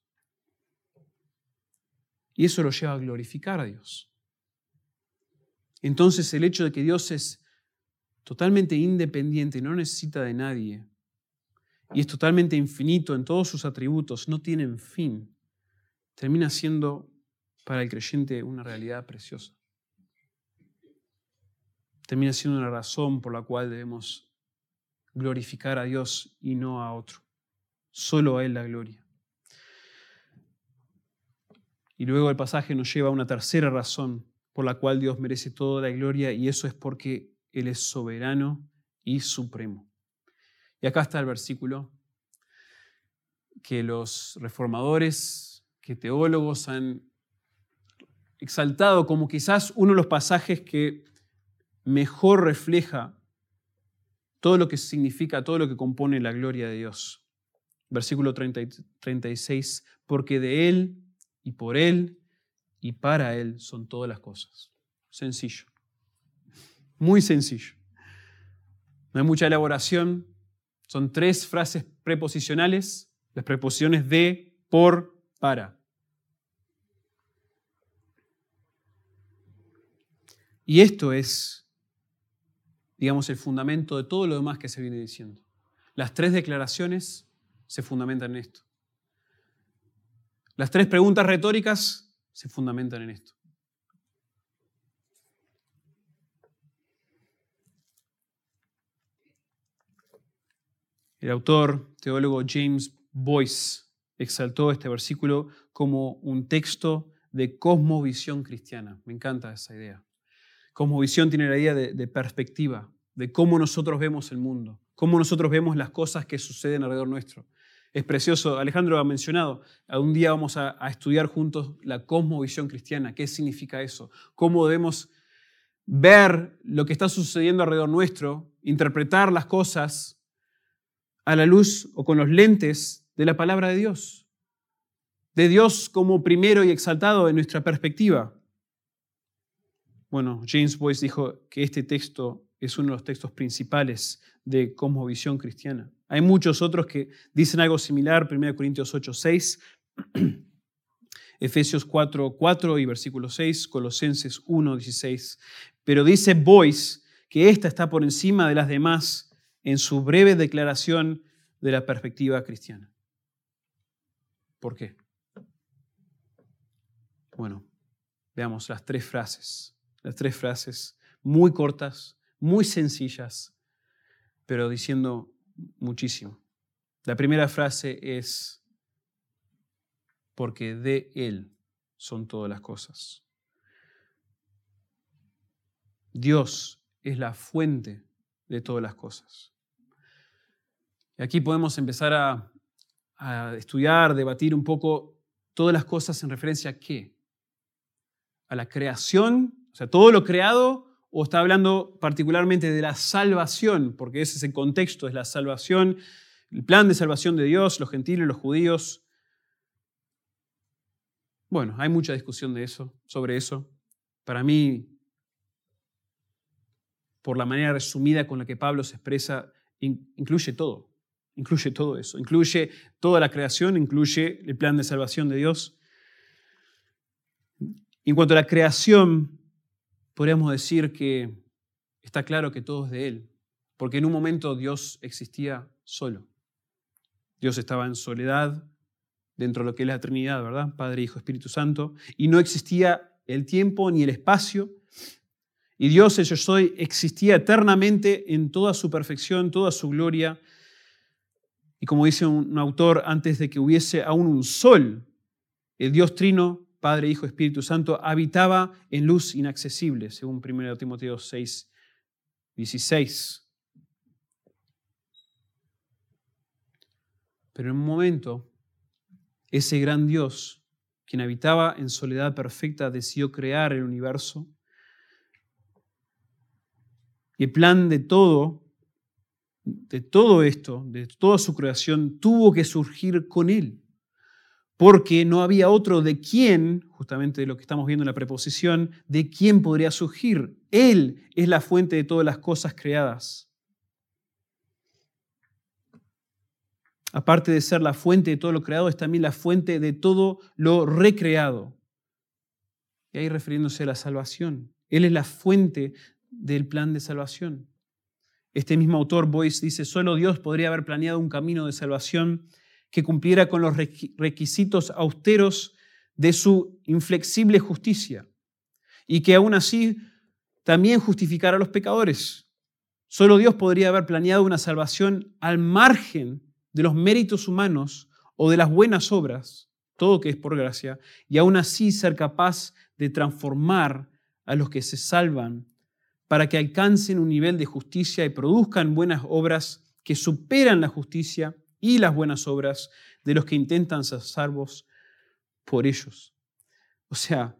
A: Y eso lo lleva a glorificar a Dios. Entonces el hecho de que Dios es totalmente independiente, no necesita de nadie, y es totalmente infinito en todos sus atributos, no tienen fin, termina siendo para el creyente una realidad preciosa. Termina siendo una razón por la cual debemos glorificar a Dios y no a otro. Solo a Él la gloria. Y luego el pasaje nos lleva a una tercera razón por la cual Dios merece toda la gloria y eso es porque Él es soberano y supremo. Y acá está el versículo que los reformadores que teólogos han exaltado como quizás uno de los pasajes que mejor refleja todo lo que significa, todo lo que compone la gloria de Dios. Versículo 36, porque de Él y por Él y para Él son todas las cosas. Sencillo, muy sencillo. No hay mucha elaboración, son tres frases preposicionales, las preposiciones de, por, para. Y esto es, digamos, el fundamento de todo lo demás que se viene diciendo. Las tres declaraciones se fundamentan en esto. Las tres preguntas retóricas se fundamentan en esto. El autor, teólogo James Boyce exaltó este versículo como un texto de cosmovisión cristiana. Me encanta esa idea. Cosmovisión tiene la idea de, perspectiva, de cómo nosotros vemos el mundo, cómo nosotros vemos las cosas que suceden alrededor nuestro. Es precioso, Alejandro ha mencionado, algún día vamos a, estudiar juntos la cosmovisión cristiana, qué significa eso, cómo debemos ver lo que está sucediendo alrededor nuestro, interpretar las cosas a la luz o con los lentes de la palabra de Dios, de Dios como primero y exaltado en nuestra perspectiva. Bueno, James Boyce dijo que este texto es uno de los textos principales de cosmovisión cristiana. Hay muchos otros que dicen algo similar, 1 Corintios 8, 6, Efesios 4, 4 y versículo 6, Colosenses 1, 16. Pero dice Boyce que esta está por encima de las demás en su breve declaración de la perspectiva cristiana. ¿Por qué? Bueno, veamos las tres frases, las tres frases muy cortas, muy sencillas, pero diciendo muchísimo. La primera frase es, porque de Él son todas las cosas. Dios es la fuente de todas las cosas. Y aquí podemos empezar a, estudiar, debatir un poco todas las cosas en referencia a qué? A la creación, sea, todo lo creado o está hablando particularmente de la salvación, porque ese es el contexto, es la salvación, el plan de salvación de Dios, los gentiles, los judíos. Bueno, hay mucha discusión de eso, sobre eso. Para mí, por la manera resumida con la que Pablo se expresa, incluye todo, incluye todo eso, incluye toda la creación, incluye el plan de salvación de Dios. En cuanto a la creación, podríamos decir que está claro que todo es de Él, porque en un momento Dios existía solo. Dios estaba en soledad dentro de lo que es la Trinidad, ¿verdad? Padre, Hijo, Espíritu Santo, y no existía el tiempo ni el espacio. Y Dios, el yo soy, existía eternamente en toda su perfección, toda su gloria. Y como dice un autor, antes de que hubiese aún un sol, el Dios trino Padre, Hijo, Espíritu Santo, habitaba en luz inaccesible, según 1 Timoteo 6, 16. Pero en un momento, ese gran Dios, quien habitaba en soledad perfecta, decidió crear el universo. Y el plan de todo, de todo esto, de toda su creación, tuvo que surgir con Él porque no había otro de quien, justamente de lo que estamos viendo en la preposición, de quién podría surgir. Él es la fuente de todas las cosas creadas. Aparte de ser la fuente de todo lo creado, es también la fuente de todo lo recreado. Y ahí refiriéndose a la salvación. Él es la fuente del plan de salvación. Este mismo autor, Boyce, dice, solo Dios podría haber planeado un camino de salvación que cumpliera con los requisitos austeros de su inflexible justicia y que aún así también justificara a los pecadores. Solo Dios podría haber planeado una salvación al margen de los méritos humanos o de las buenas obras, todo que es por gracia, y aún así ser capaz de transformar a los que se salvan para que alcancen un nivel de justicia y produzcan buenas obras que superan la justicia y las buenas obras de los que intentan ser salvos por ellos. O sea,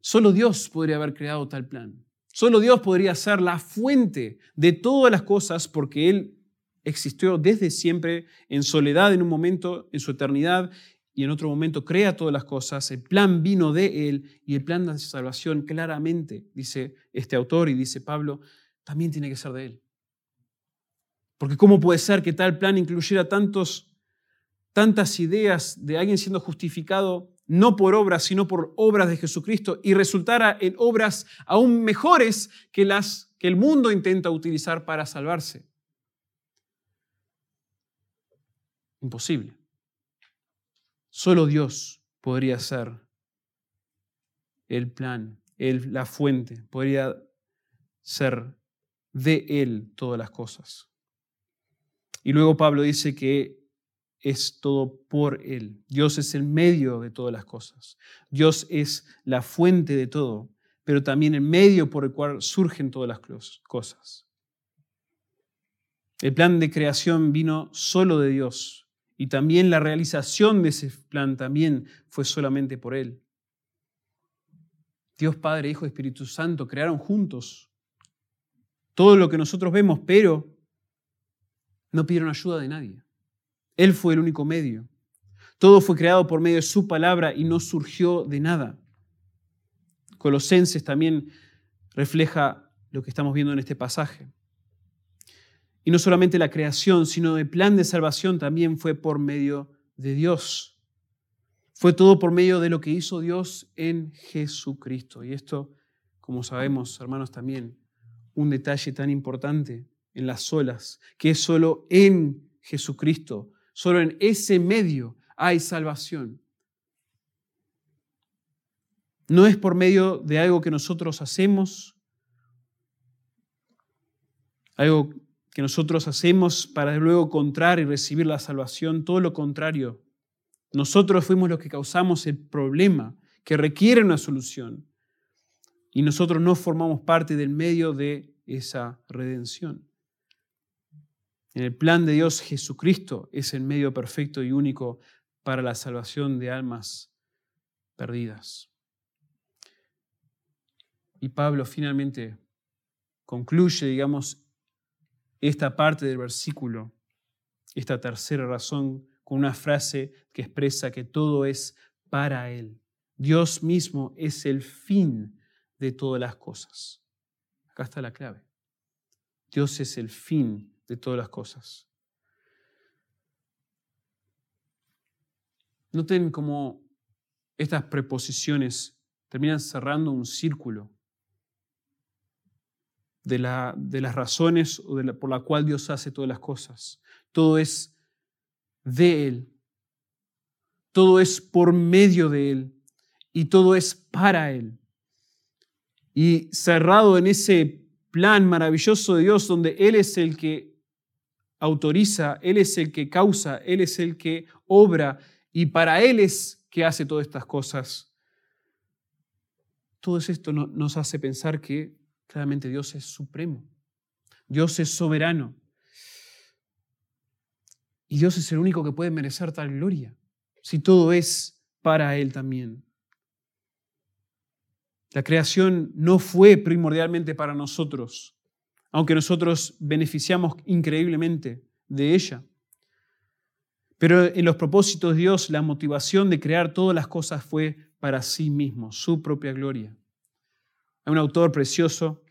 A: solo Dios podría haber creado tal plan. Solo Dios podría ser la fuente de todas las cosas porque Él existió desde siempre en soledad en un momento, en su eternidad, y en otro momento crea todas las cosas. El plan vino de Él y el plan de salvación claramente, dice este autor y dice Pablo, también tiene que ser de Él. Porque ¿cómo puede ser que tal plan incluyera tantos, tantas ideas de alguien siendo justificado no por obras, sino por obras de Jesucristo y resultara en obras aún mejores que las que el mundo intenta utilizar para salvarse? Imposible. Solo Dios podría ser el plan, la fuente, podría ser de Él todas las cosas. Y luego Pablo dice que es todo por Él. Dios es el medio de todas las cosas. Dios es la fuente de todo, pero también el medio por el cual surgen todas las cosas. El plan de creación vino solo de Dios y también la realización de ese plan también fue solamente por Él. Dios Padre, Hijo y Espíritu Santo crearon juntos todo lo que nosotros vemos, pero no pidieron ayuda de nadie. Él fue el único medio. Todo fue creado por medio de su palabra y no surgió de nada. Colosenses también refleja lo que estamos viendo en este pasaje. Y no solamente la creación, sino el plan de salvación también fue por medio de Dios. Fue todo por medio de lo que hizo Dios en Jesucristo. Y esto, como sabemos, hermanos, también un detalle tan importante en las olas, que es solo en Jesucristo, solo en ese medio hay salvación. No es por medio de algo que nosotros hacemos, algo que nosotros hacemos para luego encontrar y recibir la salvación, todo lo contrario. Nosotros fuimos los que causamos el problema que requiere una solución y nosotros no formamos parte del medio de esa redención. En el plan de Dios, Jesucristo es el medio perfecto y único para la salvación de almas perdidas. Y Pablo finalmente concluye, digamos, esta parte del versículo, esta tercera razón, con una frase que expresa que todo es para Él. Dios mismo es el fin de todas las cosas. Acá está la clave. Dios es el fin de todas las cosas. Noten cómo estas preposiciones terminan cerrando un círculo de, la, de las razones por la cual Dios hace todas las cosas. Todo es de Él. Todo es por medio de Él. Y todo es para Él. Y cerrado en ese plan maravilloso de Dios donde Él es el que autoriza, Él es el que causa, Él es el que obra y para Él es que hace todas estas cosas. Todo esto nos hace pensar que claramente Dios es supremo, Dios es soberano y Dios es el único que puede merecer tal gloria, si todo es para Él también. La creación no fue primordialmente para nosotros, aunque nosotros beneficiamos increíblemente de ella. Pero en los propósitos de Dios, la motivación de crear todas las cosas fue para sí mismo, su propia gloria. Hay un autor precioso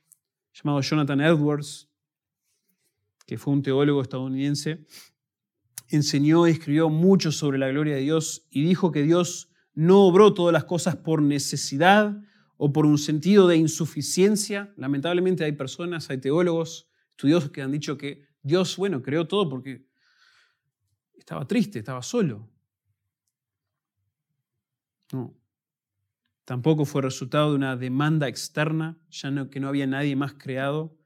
A: llamado Jonathan Edwards, que fue un teólogo estadounidense, enseñó y escribió mucho sobre la gloria de Dios y dijo que Dios no obró todas las cosas por necesidad o por un sentido de insuficiencia. Lamentablemente hay personas, hay teólogos, estudiosos que han dicho que Dios, bueno, creó todo porque estaba triste, estaba solo. No. Tampoco fue resultado de una demanda externa, ya no, que no había nadie más creado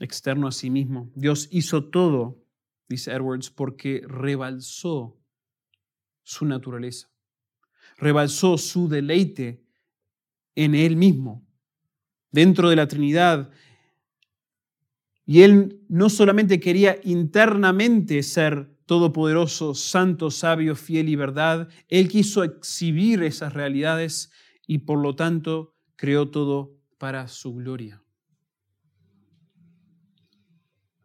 A: externo a sí mismo. Dios hizo todo, dice Edwards, porque rebalsó su naturaleza rebalsó su deleite en Él mismo, dentro de la Trinidad. Y Él no solamente quería internamente ser todopoderoso, santo, sabio, fiel y verdad, Él quiso exhibir esas realidades y por lo tanto creó todo para su gloria.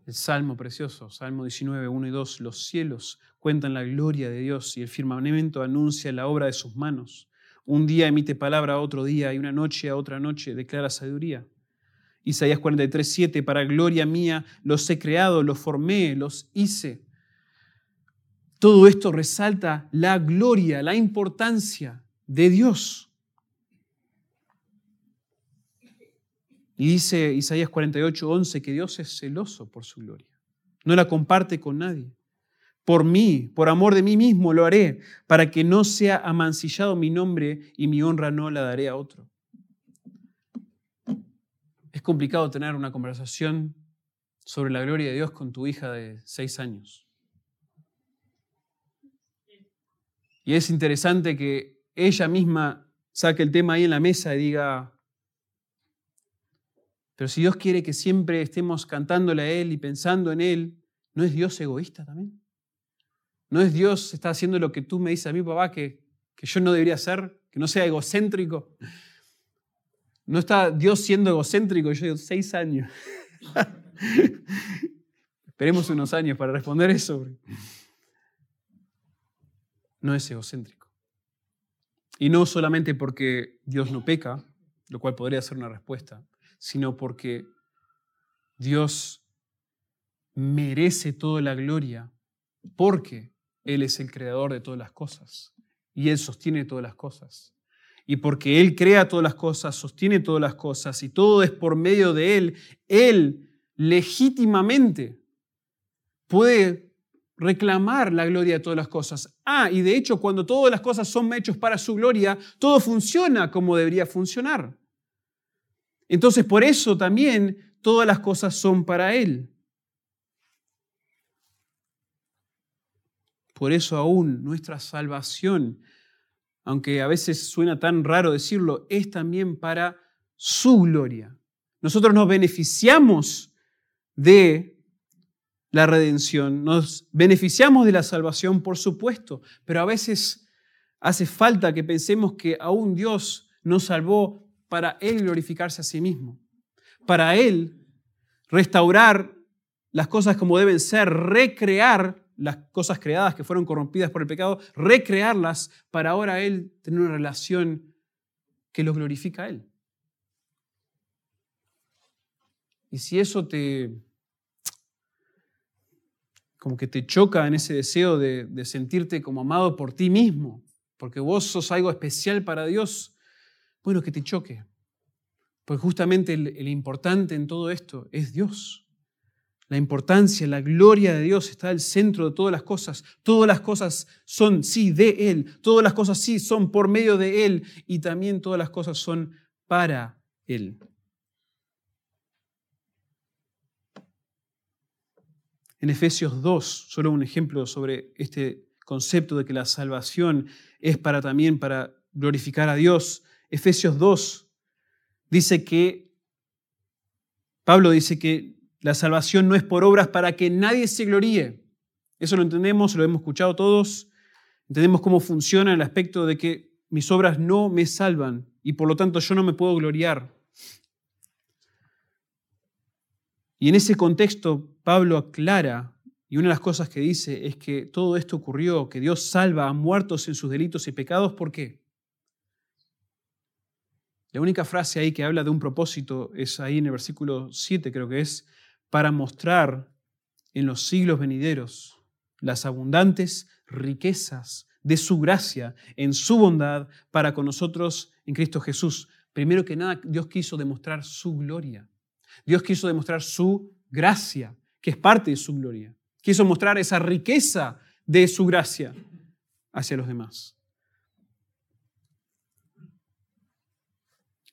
A: El Salmo precioso, Salmo 19, 1 y 2, los cielos cuentan la gloria de Dios y el firmamento anuncia la obra de sus manos. Un día emite palabra a otro día y una noche a otra noche declara sabiduría. Isaías 43, 7, para gloria mía los he creado, los formé, los hice. Todo esto resalta la gloria, la importancia de Dios. Y dice Isaías 48, 11 que Dios es celoso por su gloria. No la comparte con nadie. Por mí, por amor de mí mismo lo haré, para que no sea amancillado mi nombre y mi honra no la daré a otro. Es complicado tener una conversación sobre la gloria de Dios con tu hija de seis años. Y es interesante que ella misma saque el tema ahí en la mesa y diga, pero si Dios quiere que siempre estemos cantándole a Él y pensando en Él, ¿no es Dios egoísta también? ¿No es Dios está haciendo lo que tú me dices a mí, papá, que, que yo no debería hacer, que no sea egocéntrico? ¿No está Dios siendo egocéntrico? Yo digo, seis años. Esperemos unos años para responder eso. No es egocéntrico. Y no solamente porque Dios no peca, lo cual podría ser una respuesta, sino porque Dios merece toda la gloria porque Él es el creador de todas las cosas y Él sostiene todas las cosas. Y porque Él crea todas las cosas, sostiene todas las cosas y todo es por medio de Él, Él legítimamente puede reclamar la gloria de todas las cosas. Ah, y de hecho cuando todas las cosas son hechos para su gloria, todo funciona como debería funcionar. Entonces por eso también todas las cosas son para Él. Por eso aún nuestra salvación, aunque a veces suena tan raro decirlo, es también para su gloria. Nosotros nos beneficiamos de la redención, nos beneficiamos de la salvación, por supuesto, pero a veces hace falta que pensemos que aún Dios nos salvó para Él glorificarse a sí mismo, para Él restaurar las cosas como deben ser, recrear las cosas creadas que fueron corrompidas por el pecado, recrearlas para ahora Él tener una relación que lo glorifica a Él. Y si eso te, como que te choca en ese deseo de, de, sentirte como amado por ti mismo, porque vos sos algo especial para Dios, bueno, que te choque. Porque justamente el, importante en todo esto es Dios. La importancia, la gloria de Dios está al centro de todas las cosas. Todas las cosas son sí de Él. Todas las cosas sí son por medio de Él. Y también todas las cosas son para Él. En Efesios 2, solo un ejemplo sobre este concepto de que la salvación es para también para glorificar a Dios. Efesios 2 dice que, Pablo dice que la salvación no es por obras para que nadie se gloríe. Eso lo entendemos, lo hemos escuchado todos. Entendemos cómo funciona el aspecto de que mis obras no me salvan y por lo tanto yo no me puedo gloriar. Y en ese contexto Pablo aclara, y una de las cosas que dice es que todo esto ocurrió, que Dios salva a muertos en sus delitos y pecados, ¿por qué? La única frase ahí que habla de un propósito es ahí en el versículo 7, creo que es, para mostrar en los siglos venideros las abundantes riquezas de su gracia en su bondad para con nosotros en Cristo Jesús. Primero que nada, Dios quiso demostrar su gloria. Dios quiso demostrar su gracia, que es parte de su gloria. Quiso mostrar esa riqueza de su gracia hacia los demás.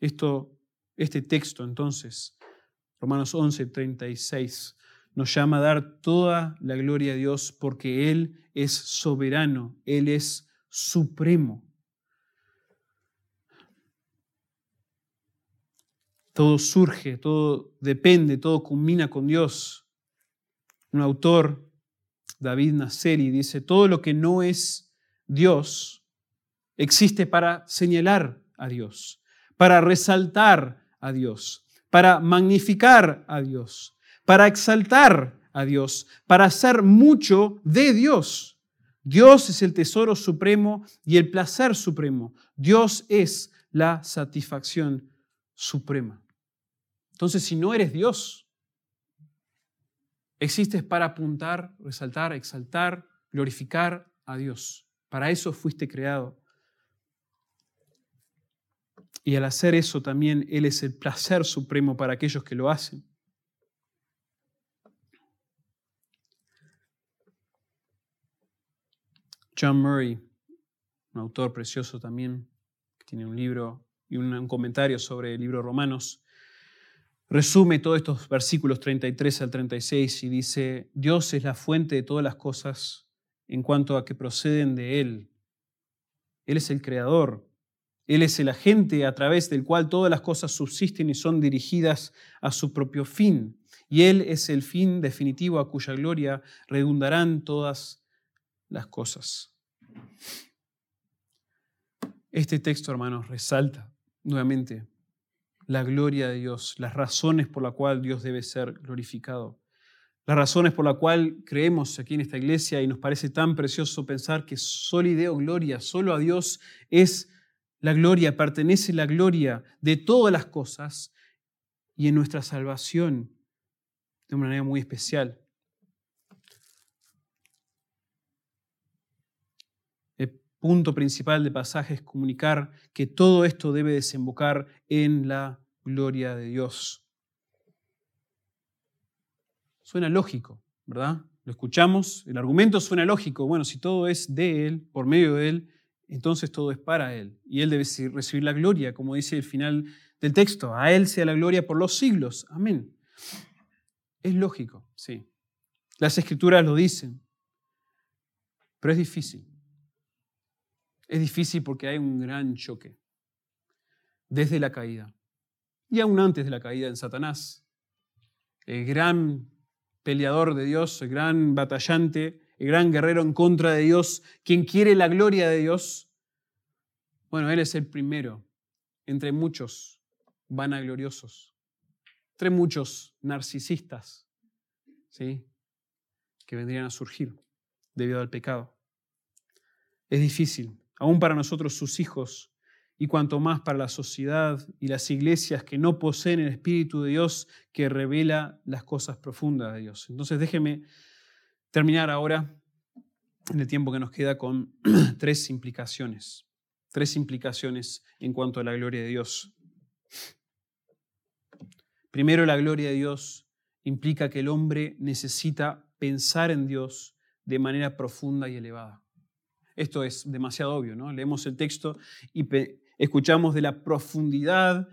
A: Esto, este texto entonces Romanos 11, 36 nos llama a dar toda la gloria a Dios porque Él es soberano, Él es supremo. Todo surge, todo depende, todo culmina con Dios. Un autor, David Nasseri, dice, todo lo que no es Dios existe para señalar a Dios, para resaltar a Dios para magnificar a Dios, para exaltar a Dios, para hacer mucho de Dios. Dios es el tesoro supremo y el placer supremo. Dios es la satisfacción suprema. Entonces, si no eres Dios, existes para apuntar, resaltar, exaltar, glorificar a Dios. Para eso fuiste creado. Y al hacer eso también Él es el placer supremo para aquellos que lo hacen. John Murray, un autor precioso también, que tiene un libro y un, comentario sobre el libro Romanos, resume todos estos versículos 33 al 36 y dice, Dios es la fuente de todas las cosas en cuanto a que proceden de Él Él es el creador. Él es el agente a través del cual todas las cosas subsisten y son dirigidas a su propio fin. Y Él es el fin definitivo a cuya gloria redundarán todas las cosas. Este texto, hermanos, resalta nuevamente la gloria de Dios, las razones por las cuales Dios debe ser glorificado. Las razones por las cuales creemos aquí en esta iglesia y nos parece tan precioso pensar que solo ideo gloria, solo a Dios es la gloria, pertenece la gloria de todas las cosas y en nuestra salvación de una manera muy especial. El punto principal del pasaje es comunicar que todo esto debe desembocar en la gloria de Dios. Suena lógico, ¿verdad? Lo escuchamos, el argumento suena lógico. Bueno, si todo es de Él, por medio de Él, entonces todo es para Él. Y Él debe recibir la gloria, como dice el final del texto. A Él sea la gloria por los siglos. Amén. Es lógico, sí. Las escrituras lo dicen, pero es difícil. Es difícil porque hay un gran choque desde la caída y aún antes de la caída en Satanás. El gran peleador de Dios, el gran batallante, el gran guerrero en contra de Dios, quien quiere la gloria de Dios. Bueno, Él es el primero entre muchos vanagloriosos entre muchos narcisistas, ¿sí? que vendrían a surgir debido al pecado. Es difícil, aún para nosotros sus hijos, y cuanto más para la sociedad y las iglesias que no poseen el Espíritu de Dios que revela las cosas profundas de Dios. Entonces déjeme terminar ahora, en el tiempo que nos queda, con tres implicaciones. Tres implicaciones en cuanto a la gloria de Dios. Primero, la gloria de Dios implica que el hombre necesita pensar en Dios de manera profunda y elevada. Esto es demasiado obvio, ¿no? Leemos el texto y escuchamos de la profundidad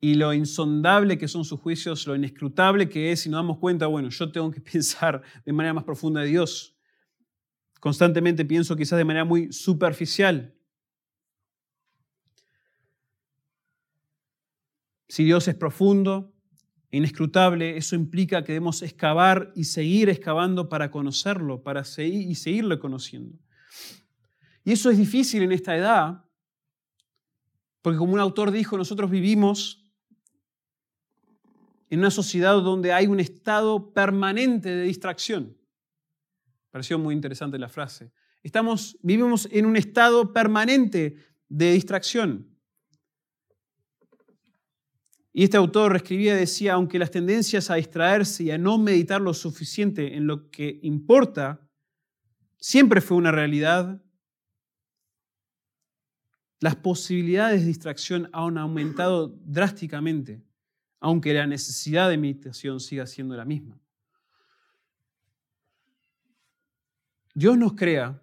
A: y lo insondable que son sus juicios, lo inescrutable que es, y nos damos cuenta, bueno, yo tengo que pensar de manera más profunda de Dios. Constantemente pienso quizás de manera muy superficial. Si Dios es profundo, inescrutable, eso implica que debemos excavar y seguir excavando para conocerlo, para y seguirlo conociendo. Y eso es difícil en esta edad, porque como un autor dijo, nosotros vivimos en una sociedad donde hay un estado permanente de distracción. Pareció muy interesante la frase. Estamos, vivimos en un estado permanente de distracción. Y este autor escribía, decía, aunque las tendencias a distraerse y a no meditar lo suficiente en lo que importa siempre fue una realidad, las posibilidades de distracción han aumentado drásticamente, aunque la necesidad de meditación siga siendo la misma. Dios nos crea,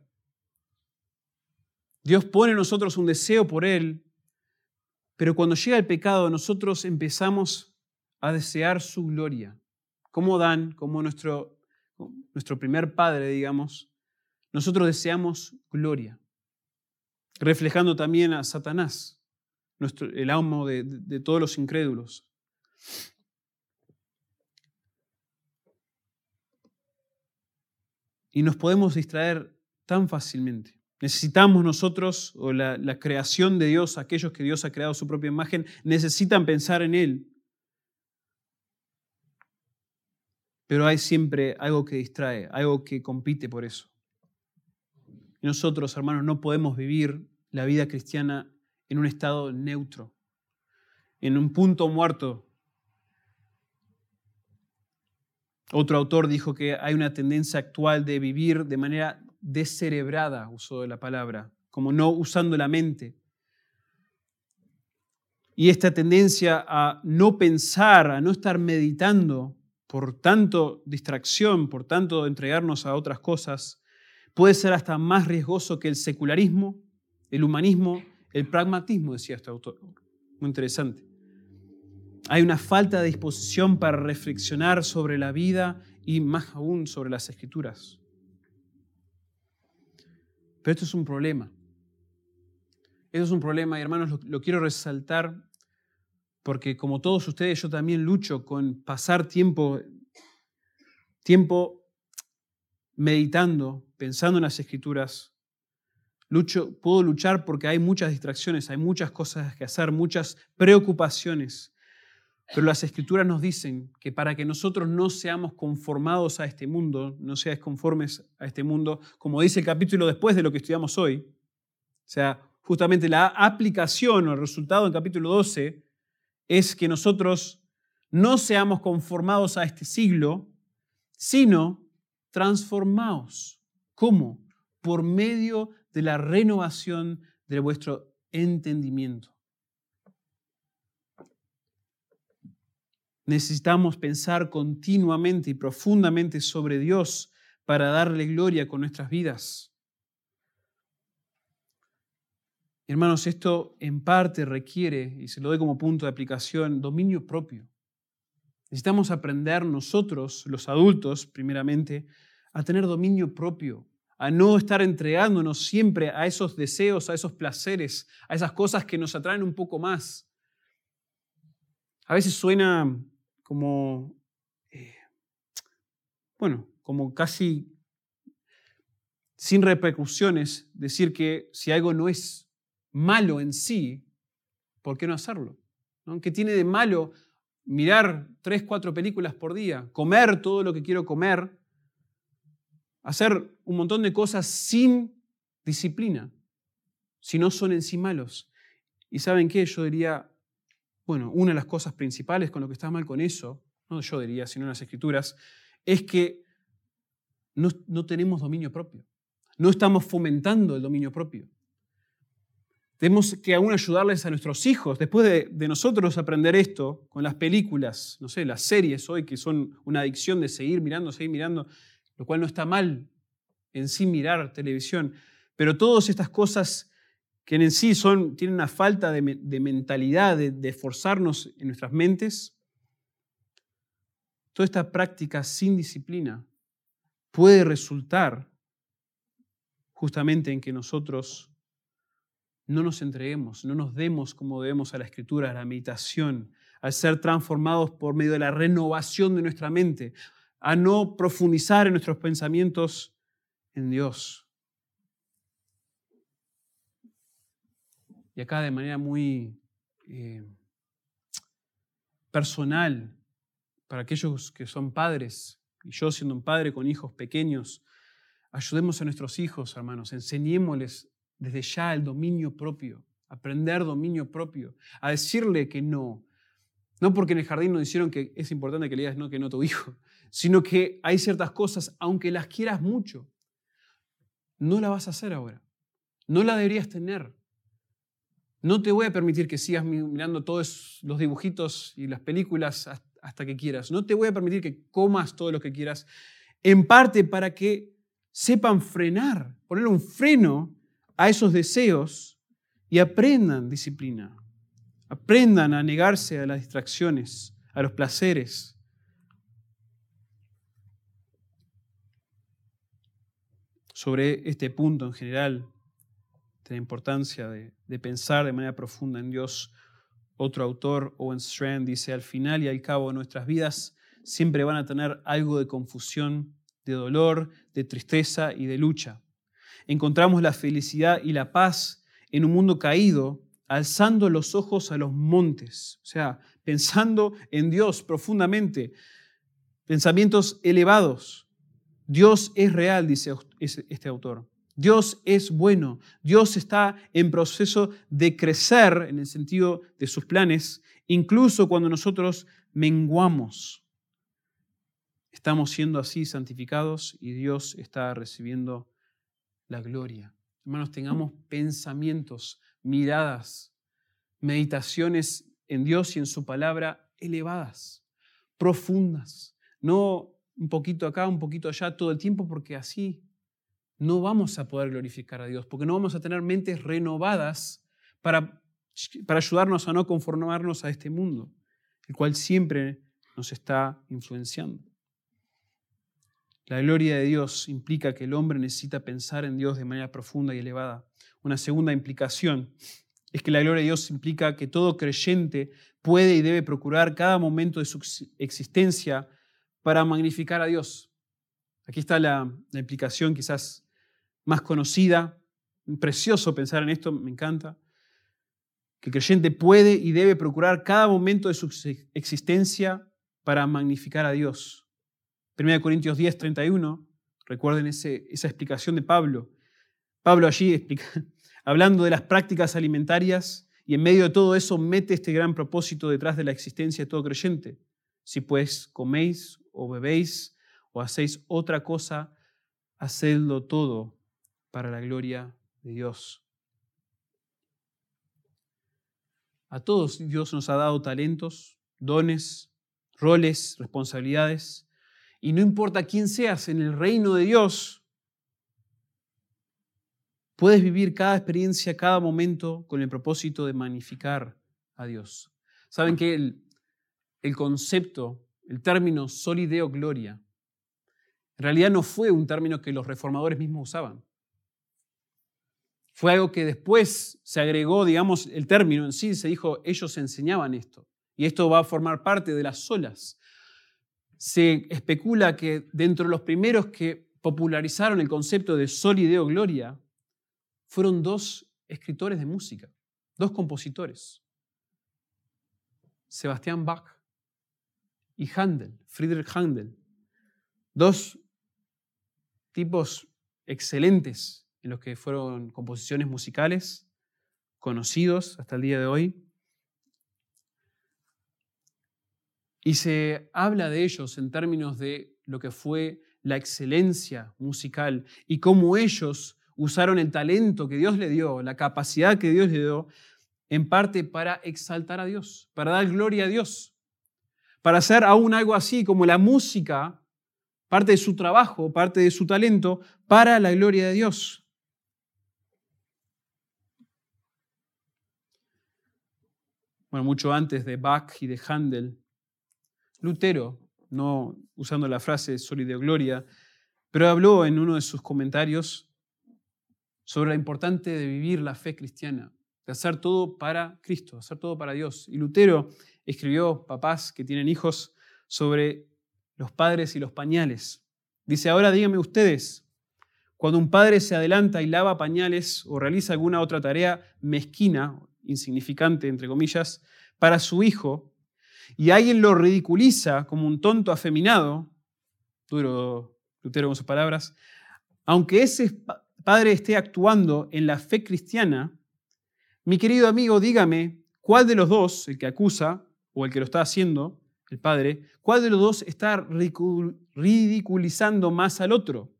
A: Dios pone en nosotros un deseo por Él, pero cuando llega el pecado, nosotros empezamos a desear su gloria. Como Dan, como nuestro, nuestro primer padre, digamos, nosotros deseamos gloria. Reflejando también a Satanás, nuestro, el amo de, de todos los incrédulos. Y nos podemos distraer tan fácilmente. Necesitamos nosotros, o la, creación de Dios, aquellos que Dios ha creado su propia imagen, necesitan pensar en Él. Pero hay siempre algo que distrae, algo que compite por eso. Y nosotros, hermanos, no podemos vivir la vida cristiana en un estado neutro, en un punto muerto. Otro autor dijo que hay una tendencia actual de vivir de manera descerebrada, uso de la palabra, como no usando la mente. Y esta tendencia a no pensar, a no estar meditando por tanto distracción, por tanto entregarnos a otras cosas, puede ser hasta más riesgoso que el secularismo, el humanismo, el pragmatismo, decía este autor. Muy interesante. Hay una falta de disposición para reflexionar sobre la vida y más aún sobre las escrituras. Pero esto es un problema. eso es un problema y hermanos, lo, quiero resaltar porque como todos ustedes, yo también lucho con pasar tiempo, tiempo meditando, pensando en las escrituras. Puedo luchar porque hay muchas distracciones, hay muchas cosas que hacer, muchas preocupaciones. Pero las escrituras nos dicen que para que nosotros no seamos conformados a este mundo, no seas conformes a este mundo, como dice el capítulo después de lo que estudiamos hoy, o sea, justamente la aplicación o el resultado en capítulo 12 es que nosotros no seamos conformados a este siglo, sino transformados. ¿Cómo? Por medio de la renovación de vuestro entendimiento. Necesitamos pensar continuamente y profundamente sobre Dios para darle gloria con nuestras vidas. Hermanos, esto en parte requiere, y se lo doy como punto de aplicación, dominio propio. Necesitamos aprender nosotros, los adultos, primeramente, a tener dominio propio, a no estar entregándonos siempre a esos deseos, a esos placeres, a esas cosas que nos atraen un poco más. A veces suena como, eh, bueno, como casi sin repercusiones decir que si algo no es malo en sí, ¿por qué no hacerlo? ¿Qué tiene de malo mirar tres, cuatro películas por día, comer todo lo que quiero comer, hacer un montón de cosas sin disciplina, si no son en sí malos? Y saben qué, yo diría, bueno, una de las cosas principales con lo que está mal con eso, no yo diría, sino en las escrituras, es que no, no tenemos dominio propio. No estamos fomentando el dominio propio. Tenemos que aún ayudarles a nuestros hijos, después de, nosotros aprender esto con las películas, no sé, las series hoy que son una adicción de seguir mirando, seguir mirando, lo cual no está mal en sí mirar televisión, pero todas estas cosas que en sí son, tienen una falta de, mentalidad, de, de en nuestras mentes, toda esta práctica sin disciplina puede resultar justamente en que nosotros no nos entreguemos, no nos demos como debemos a la escritura, a la meditación, al ser transformados por medio de la renovación de nuestra mente, a no profundizar en nuestros pensamientos en Dios. Y acá de manera muy eh, personal, para aquellos que son padres, y yo siendo un padre con hijos pequeños, ayudemos a nuestros hijos, hermanos, enseñémosles desde ya el dominio propio, aprender dominio propio, a decirle que no. No porque en el jardín nos dijeron que es importante que le digas no que no tu hijo, sino que hay ciertas cosas, aunque las quieras mucho, no la vas a hacer ahora. No la deberías tener. No te voy a permitir que sigas mirando todos los dibujitos y las películas hasta que quieras. No te voy a permitir que comas todo lo que quieras. En parte para que sepan frenar, poner un freno a esos deseos y aprendan disciplina. Aprendan a negarse a las distracciones, a los placeres. Sobre este punto en general, de la importancia de, de pensar de manera profunda en Dios, otro autor, Owen Strand, dice, al final y al cabo de nuestras vidas siempre van a tener algo de confusión, de dolor, de tristeza y de lucha encontramos la felicidad y la paz en un mundo caído, alzando los ojos a los montes, o sea, pensando en Dios profundamente, pensamientos elevados. Dios es real, dice este autor. Dios es bueno. Dios está en proceso de crecer en el sentido de sus planes, incluso cuando nosotros menguamos. Estamos siendo así santificados y Dios está recibiendo la gloria. Hermanos, tengamos pensamientos, miradas, meditaciones en Dios y en su palabra elevadas, profundas, no un poquito acá, un poquito allá todo el tiempo, porque así no vamos a poder glorificar a Dios, porque no vamos a tener mentes renovadas para, para ayudarnos a no conformarnos a este mundo, el cual siempre nos está influenciando. La gloria de Dios implica que el hombre necesita pensar en Dios de manera profunda y elevada. Una segunda implicación es que la gloria de Dios implica que todo creyente puede y debe procurar cada momento de su existencia para magnificar a Dios. Aquí está la, la implicación quizás más conocida. Precioso pensar en esto, me encanta. Que el creyente puede y debe procurar cada momento de su existencia para magnificar a Dios. 1 Corintios 10, 31, recuerden ese, esa explicación de Pablo. Pablo allí hablando de las prácticas alimentarias y en medio de todo eso mete este gran propósito detrás de la existencia de todo creyente. Si pues coméis o bebéis o hacéis otra cosa, hacedlo todo para la gloria de Dios. A todos Dios nos ha dado talentos, dones, roles, responsabilidades, y no importa quién seas en el reino de Dios, Puedes vivir cada experiencia, cada momento con el propósito de magnificar a Dios. Saben que el, el concepto, el término solideo gloria, en realidad no fue un término que los reformadores mismos usaban. Fue algo que después se agregó, digamos, el término en sí, se dijo, ellos enseñaban esto. Y esto va a formar parte de las solas. Se especula que dentro de los primeros que popularizaron el concepto de solideo gloria fueron dos escritores de música, dos compositores, Sebastián Bach y Handel, Friedrich Handel, dos tipos excelentes en los que fueron composiciones musicales, conocidos hasta el día de hoy. Y se habla de ellos en términos de lo que fue la excelencia musical y cómo ellos usaron el talento que Dios le dio, la capacidad que Dios le dio, en parte para exaltar a Dios, para dar gloria a Dios, para hacer aún algo así como la música, parte de su trabajo, parte de su talento, para la gloria de Dios. Bueno, mucho antes de Bach y de Handel, Lutero, no usando la frase de gloria, pero habló en uno de sus comentarios sobre lo importante de vivir la fe cristiana, de hacer todo para Cristo, hacer todo para Dios. Y Lutero escribió, papás que tienen hijos, sobre los padres y los pañales. Dice, ahora díganme ustedes, cuando un padre se adelanta y lava pañales o realiza alguna otra tarea mezquina, insignificante, entre comillas, para su hijo, y alguien lo ridiculiza como un tonto afeminado, duro Lutero con sus palabras, aunque ese padre esté actuando en la fe cristiana, mi querido amigo, dígame, ¿cuál de los dos, el que acusa o el que lo está haciendo, el padre, cuál de los dos está ridiculizando más al otro?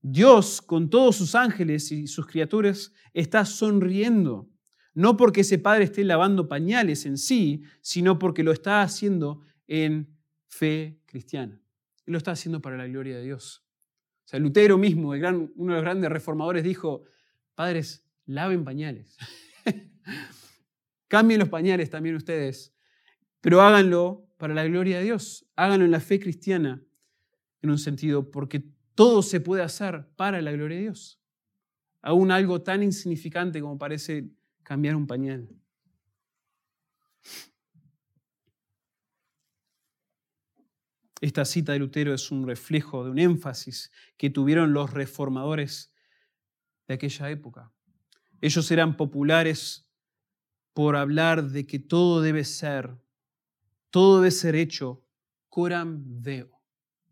A: Dios, con todos sus ángeles y sus criaturas, está sonriendo, no porque ese padre esté lavando pañales en sí, sino porque lo está haciendo en fe cristiana. Y lo está haciendo para la gloria de Dios. O sea, Lutero mismo, uno de los grandes reformadores, dijo, padres, laven pañales. Cambien los pañales también ustedes, pero háganlo para la gloria de Dios. Háganlo en la fe cristiana, en un sentido, porque todo se puede hacer para la gloria de Dios. Aún algo tan insignificante como parece cambiar un pañal. Esta cita de Lutero es un reflejo de un énfasis que tuvieron los reformadores de aquella época. Ellos eran populares por hablar de que todo debe ser, todo debe ser hecho coram deo.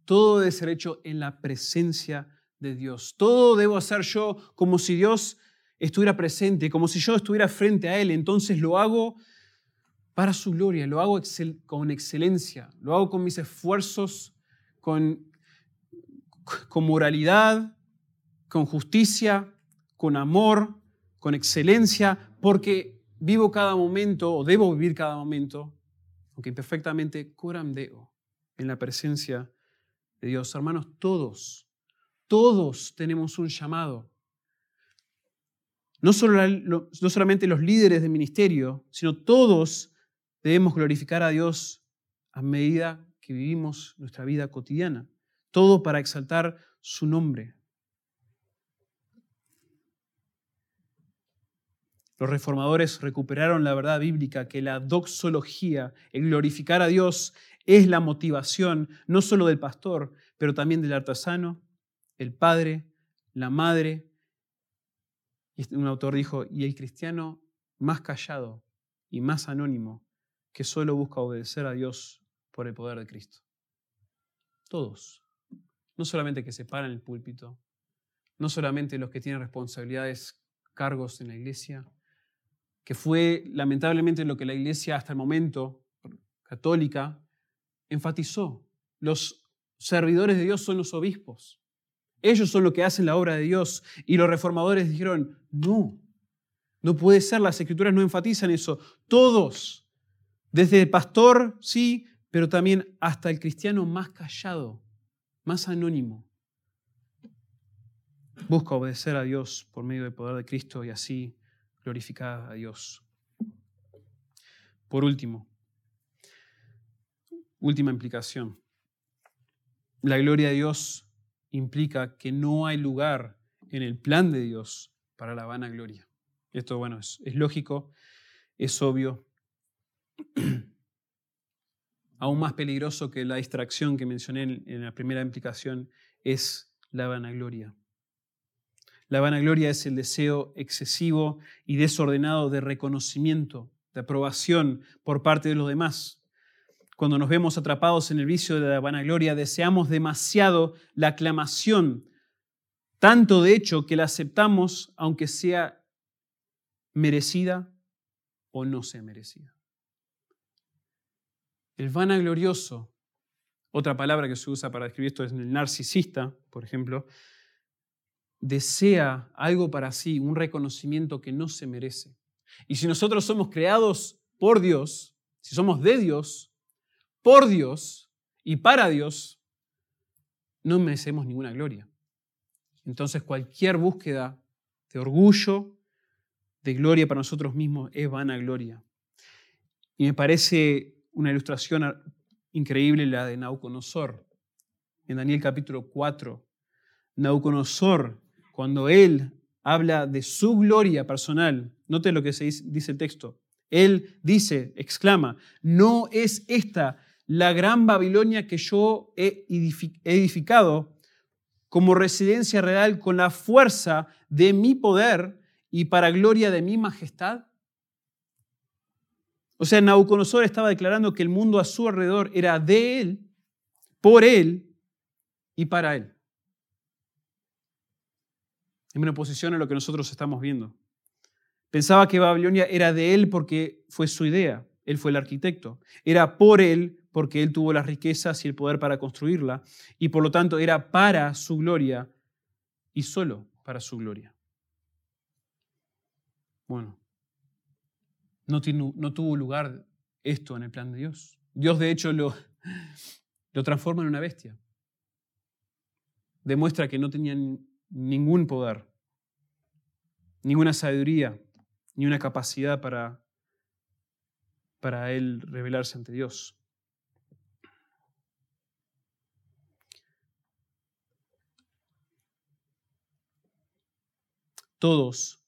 A: Todo debe ser hecho en la presencia de Dios. Todo debo hacer yo como si Dios estuviera presente, como si yo estuviera frente a Él. Entonces lo hago para su gloria, lo hago con excelencia, lo hago con mis esfuerzos, con, con moralidad, con justicia, con amor, con excelencia, porque vivo cada momento, o debo vivir cada momento, aunque imperfectamente, coram deo, en la presencia de Dios. Hermanos, todos, todos tenemos un llamado. No, solo, no solamente los líderes de ministerio, sino todos Debemos glorificar a Dios a medida que vivimos nuestra vida cotidiana. Todo para exaltar su nombre. Los reformadores recuperaron la verdad bíblica que la doxología, el glorificar a Dios, es la motivación no solo del pastor, pero también del artesano, el padre, la madre. Y un autor dijo, y el cristiano más callado y más anónimo que solo busca obedecer a Dios por el poder de Cristo. Todos. No solamente que se paran el púlpito, no solamente los que tienen responsabilidades, cargos en la iglesia, que fue lamentablemente lo que la iglesia hasta el momento católica enfatizó. Los servidores de Dios son los obispos. Ellos son los que hacen la obra de Dios. Y los reformadores dijeron, no, no puede ser, las escrituras no enfatizan eso. Todos, desde el pastor, sí, pero también hasta el cristiano más callado, más anónimo, busca obedecer a Dios por medio del poder de Cristo y así glorificar a Dios. Por último, última implicación. La gloria de Dios implica que no hay lugar en el plan de Dios para la vanagloria. Esto, bueno, es, es lógico, es obvio. Aún más peligroso que la distracción que mencioné en la primera implicación es la vanagloria. La vanagloria es el deseo excesivo y desordenado de reconocimiento, de aprobación por parte de los demás. Cuando nos vemos atrapados en el vicio de la vanagloria, deseamos demasiado la aclamación, tanto de hecho que la aceptamos aunque sea merecida o no sea merecida. El vanaglorioso, otra palabra que se usa para describir esto es el narcisista, por ejemplo, desea algo para sí, un reconocimiento que no se merece. Y si nosotros somos creados por Dios, si somos de Dios, por Dios y para Dios, no merecemos ninguna gloria. Entonces cualquier búsqueda de orgullo, de gloria para nosotros mismos es vana gloria. Y me parece una ilustración increíble la de Nauconosor. En Daniel capítulo 4, Nauconosor cuando Él habla de su gloria personal, note lo que se dice, el texto. Él dice, exclama, no es esta la gran Babilonia que yo he edificado como residencia real con la fuerza de mi poder y para gloria de mi majestad. O sea, Nabucodonosor estaba declarando que el mundo a su alrededor era de él, por él y para él en oposición a lo que nosotros estamos viendo. Pensaba que Babilonia era de él porque fue su idea, él fue el arquitecto. Era por él porque él tuvo las riquezas y el poder para construirla, y por lo tanto era para su gloria y solo para su gloria. Bueno, no, tuvo lugar esto en el plan de Dios. Dios de hecho lo, lo transforma en una bestia. Demuestra que no tenían ningún poder, ninguna sabiduría, ni una capacidad para, para él revelarse ante Dios. Todos,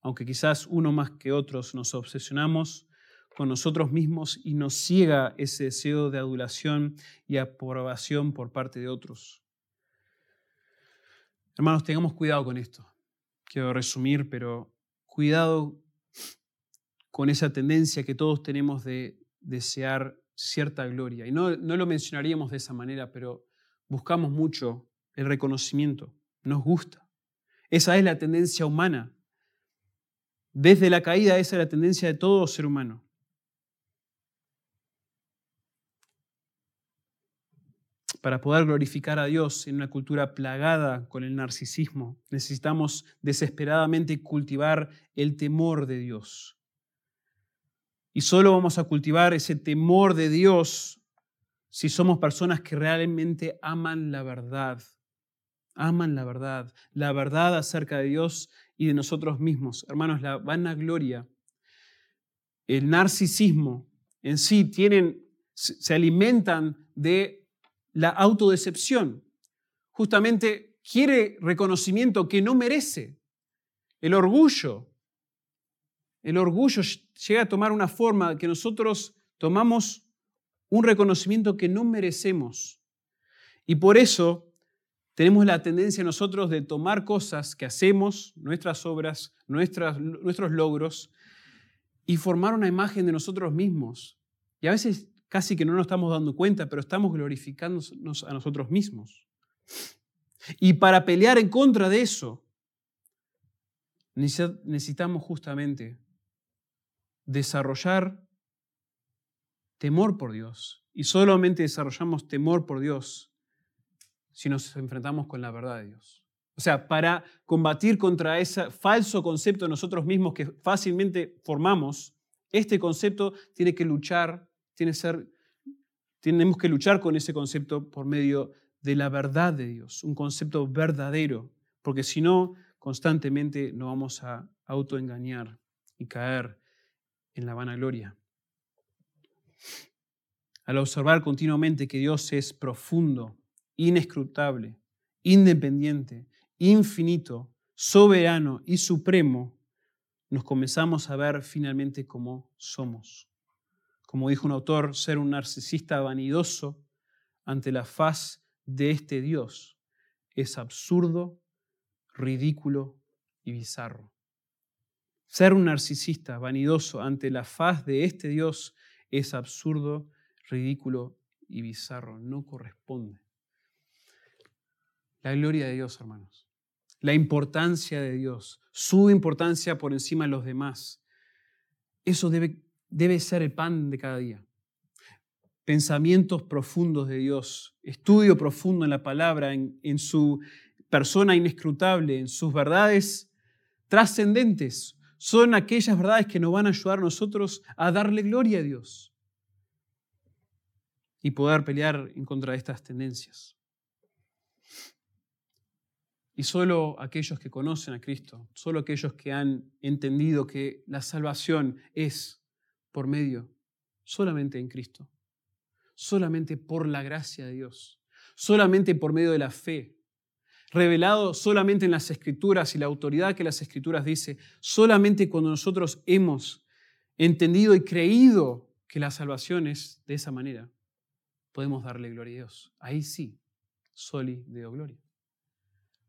A: aunque quizás uno más que otros, nos obsesionamos con nosotros mismos y nos ciega ese deseo de adulación y aprobación por parte de otros. Hermanos, tengamos cuidado con esto. Quiero resumir, pero cuidado con esa tendencia que todos tenemos de desear cierta gloria. Y no, no lo mencionaríamos de esa manera, pero buscamos mucho el reconocimiento. Nos gusta. Esa es la tendencia humana. Desde la caída, esa es la tendencia de todo ser humano. para poder glorificar a Dios en una cultura plagada con el narcisismo, necesitamos desesperadamente cultivar el temor de Dios. Y solo vamos a cultivar ese temor de Dios si somos personas que realmente aman la verdad. Aman la verdad, la verdad acerca de Dios y de nosotros mismos. Hermanos, la vanagloria, el narcisismo en sí tienen, se alimentan de la autodecepción. Justamente quiere reconocimiento que no merece. El orgullo el orgullo llega a tomar una forma que nosotros tomamos un reconocimiento que no merecemos. Y por eso tenemos la tendencia nosotros de tomar cosas que hacemos, nuestras obras, nuestras, nuestros logros, y formar una imagen de nosotros mismos. Y a veces casi que no nos estamos dando cuenta, pero estamos glorificándonos a nosotros mismos. Y para pelear en contra de eso, necesitamos justamente desarrollar temor por Dios. Y solamente desarrollamos temor por Dios si nos enfrentamos con la verdad de Dios. O sea, para combatir contra ese falso concepto nosotros mismos que fácilmente formamos, este concepto tiene que luchar, tiene ser, tenemos que luchar con ese concepto por medio de la verdad de Dios, un concepto verdadero, porque si no, constantemente nos vamos a autoengañar y caer en la vanagloria. Al observar continuamente que Dios es profundo, inescrutable, independiente, infinito, soberano y supremo, nos comenzamos a ver finalmente como somos. Como dijo un autor, ser un narcisista vanidoso ante la faz de este Dios es absurdo, ridículo y bizarro. Ser un narcisista vanidoso ante la faz de este Dios es absurdo, ridículo y bizarro. No corresponde. La gloria de Dios, hermanos. La importancia de Dios. Su importancia por encima de los demás. Eso debe, debe ser el pan de cada día. Pensamientos profundos de Dios. Estudio profundo en la palabra, en, en su persona inescrutable, en sus verdades trascendentes son aquellas verdades que nos van a ayudar a nosotros a darle gloria a Dios y poder pelear en contra de estas tendencias. Y solo aquellos que conocen a Cristo, solo aquellos que han entendido que la salvación es por medio solamente en Cristo, solamente por la gracia de Dios, solamente por medio de la fe, revelado solamente en las escrituras y la autoridad que las escrituras dice, solamente cuando nosotros hemos entendido y creído que la salvación es de esa manera, podemos darle gloria a Dios. Ahí sí, soli deo gloria.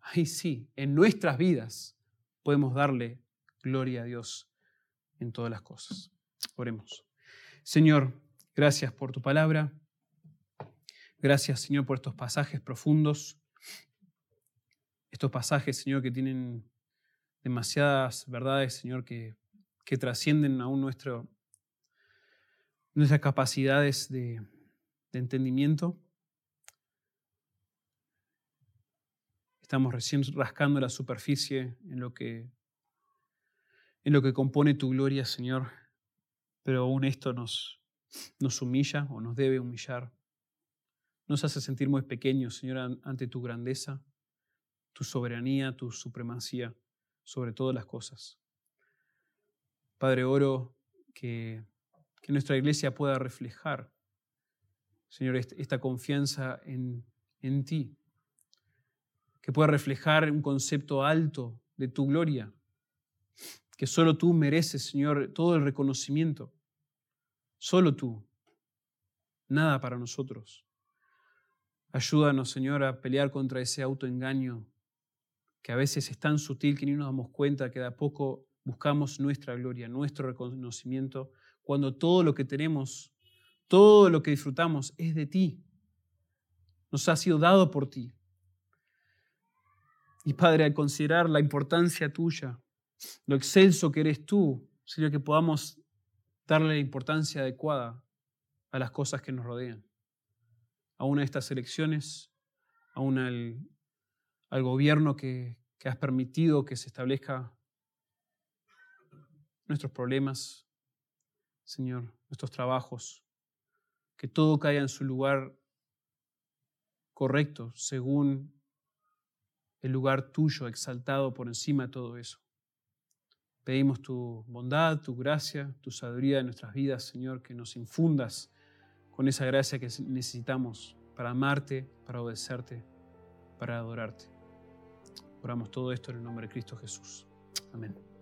A: Ahí sí, en nuestras vidas podemos darle gloria a Dios en todas las cosas. Oremos. Señor, gracias por tu palabra. Gracias, Señor, por estos pasajes profundos estos pasajes, Señor, que tienen demasiadas verdades, Señor, que, que trascienden aún nuestras capacidades de, de entendimiento. Estamos recién rascando la superficie en lo que, en lo que compone tu gloria, Señor, pero aún esto nos, nos humilla o nos debe humillar. Nos hace sentir muy pequeños, Señor, ante tu grandeza tu soberanía, tu supremacía sobre todas las cosas. Padre, oro que, que nuestra iglesia pueda reflejar, Señor, esta confianza en, en ti, que pueda reflejar un concepto alto de tu gloria, que solo tú mereces, Señor, todo el reconocimiento, solo tú, nada para nosotros. Ayúdanos, Señor, a pelear contra ese autoengaño que a veces es tan sutil que ni nos damos cuenta que de a poco buscamos nuestra gloria, nuestro reconocimiento, cuando todo lo que tenemos, todo lo que disfrutamos es de ti. Nos ha sido dado por ti. Y Padre, al considerar la importancia tuya, lo excelso que eres tú, Señor, que podamos darle la importancia adecuada a las cosas que nos rodean. A una de estas elecciones, aún al, al gobierno que, que has permitido que se establezca nuestros problemas, Señor, nuestros trabajos, que todo caiga en su lugar correcto, según el lugar tuyo exaltado por encima de todo eso. Pedimos tu bondad, tu gracia, tu sabiduría en nuestras vidas, Señor, que nos infundas con esa gracia que necesitamos para amarte, para obedecerte, para adorarte. Oramos todo esto en el nombre de Cristo Jesús. Amén.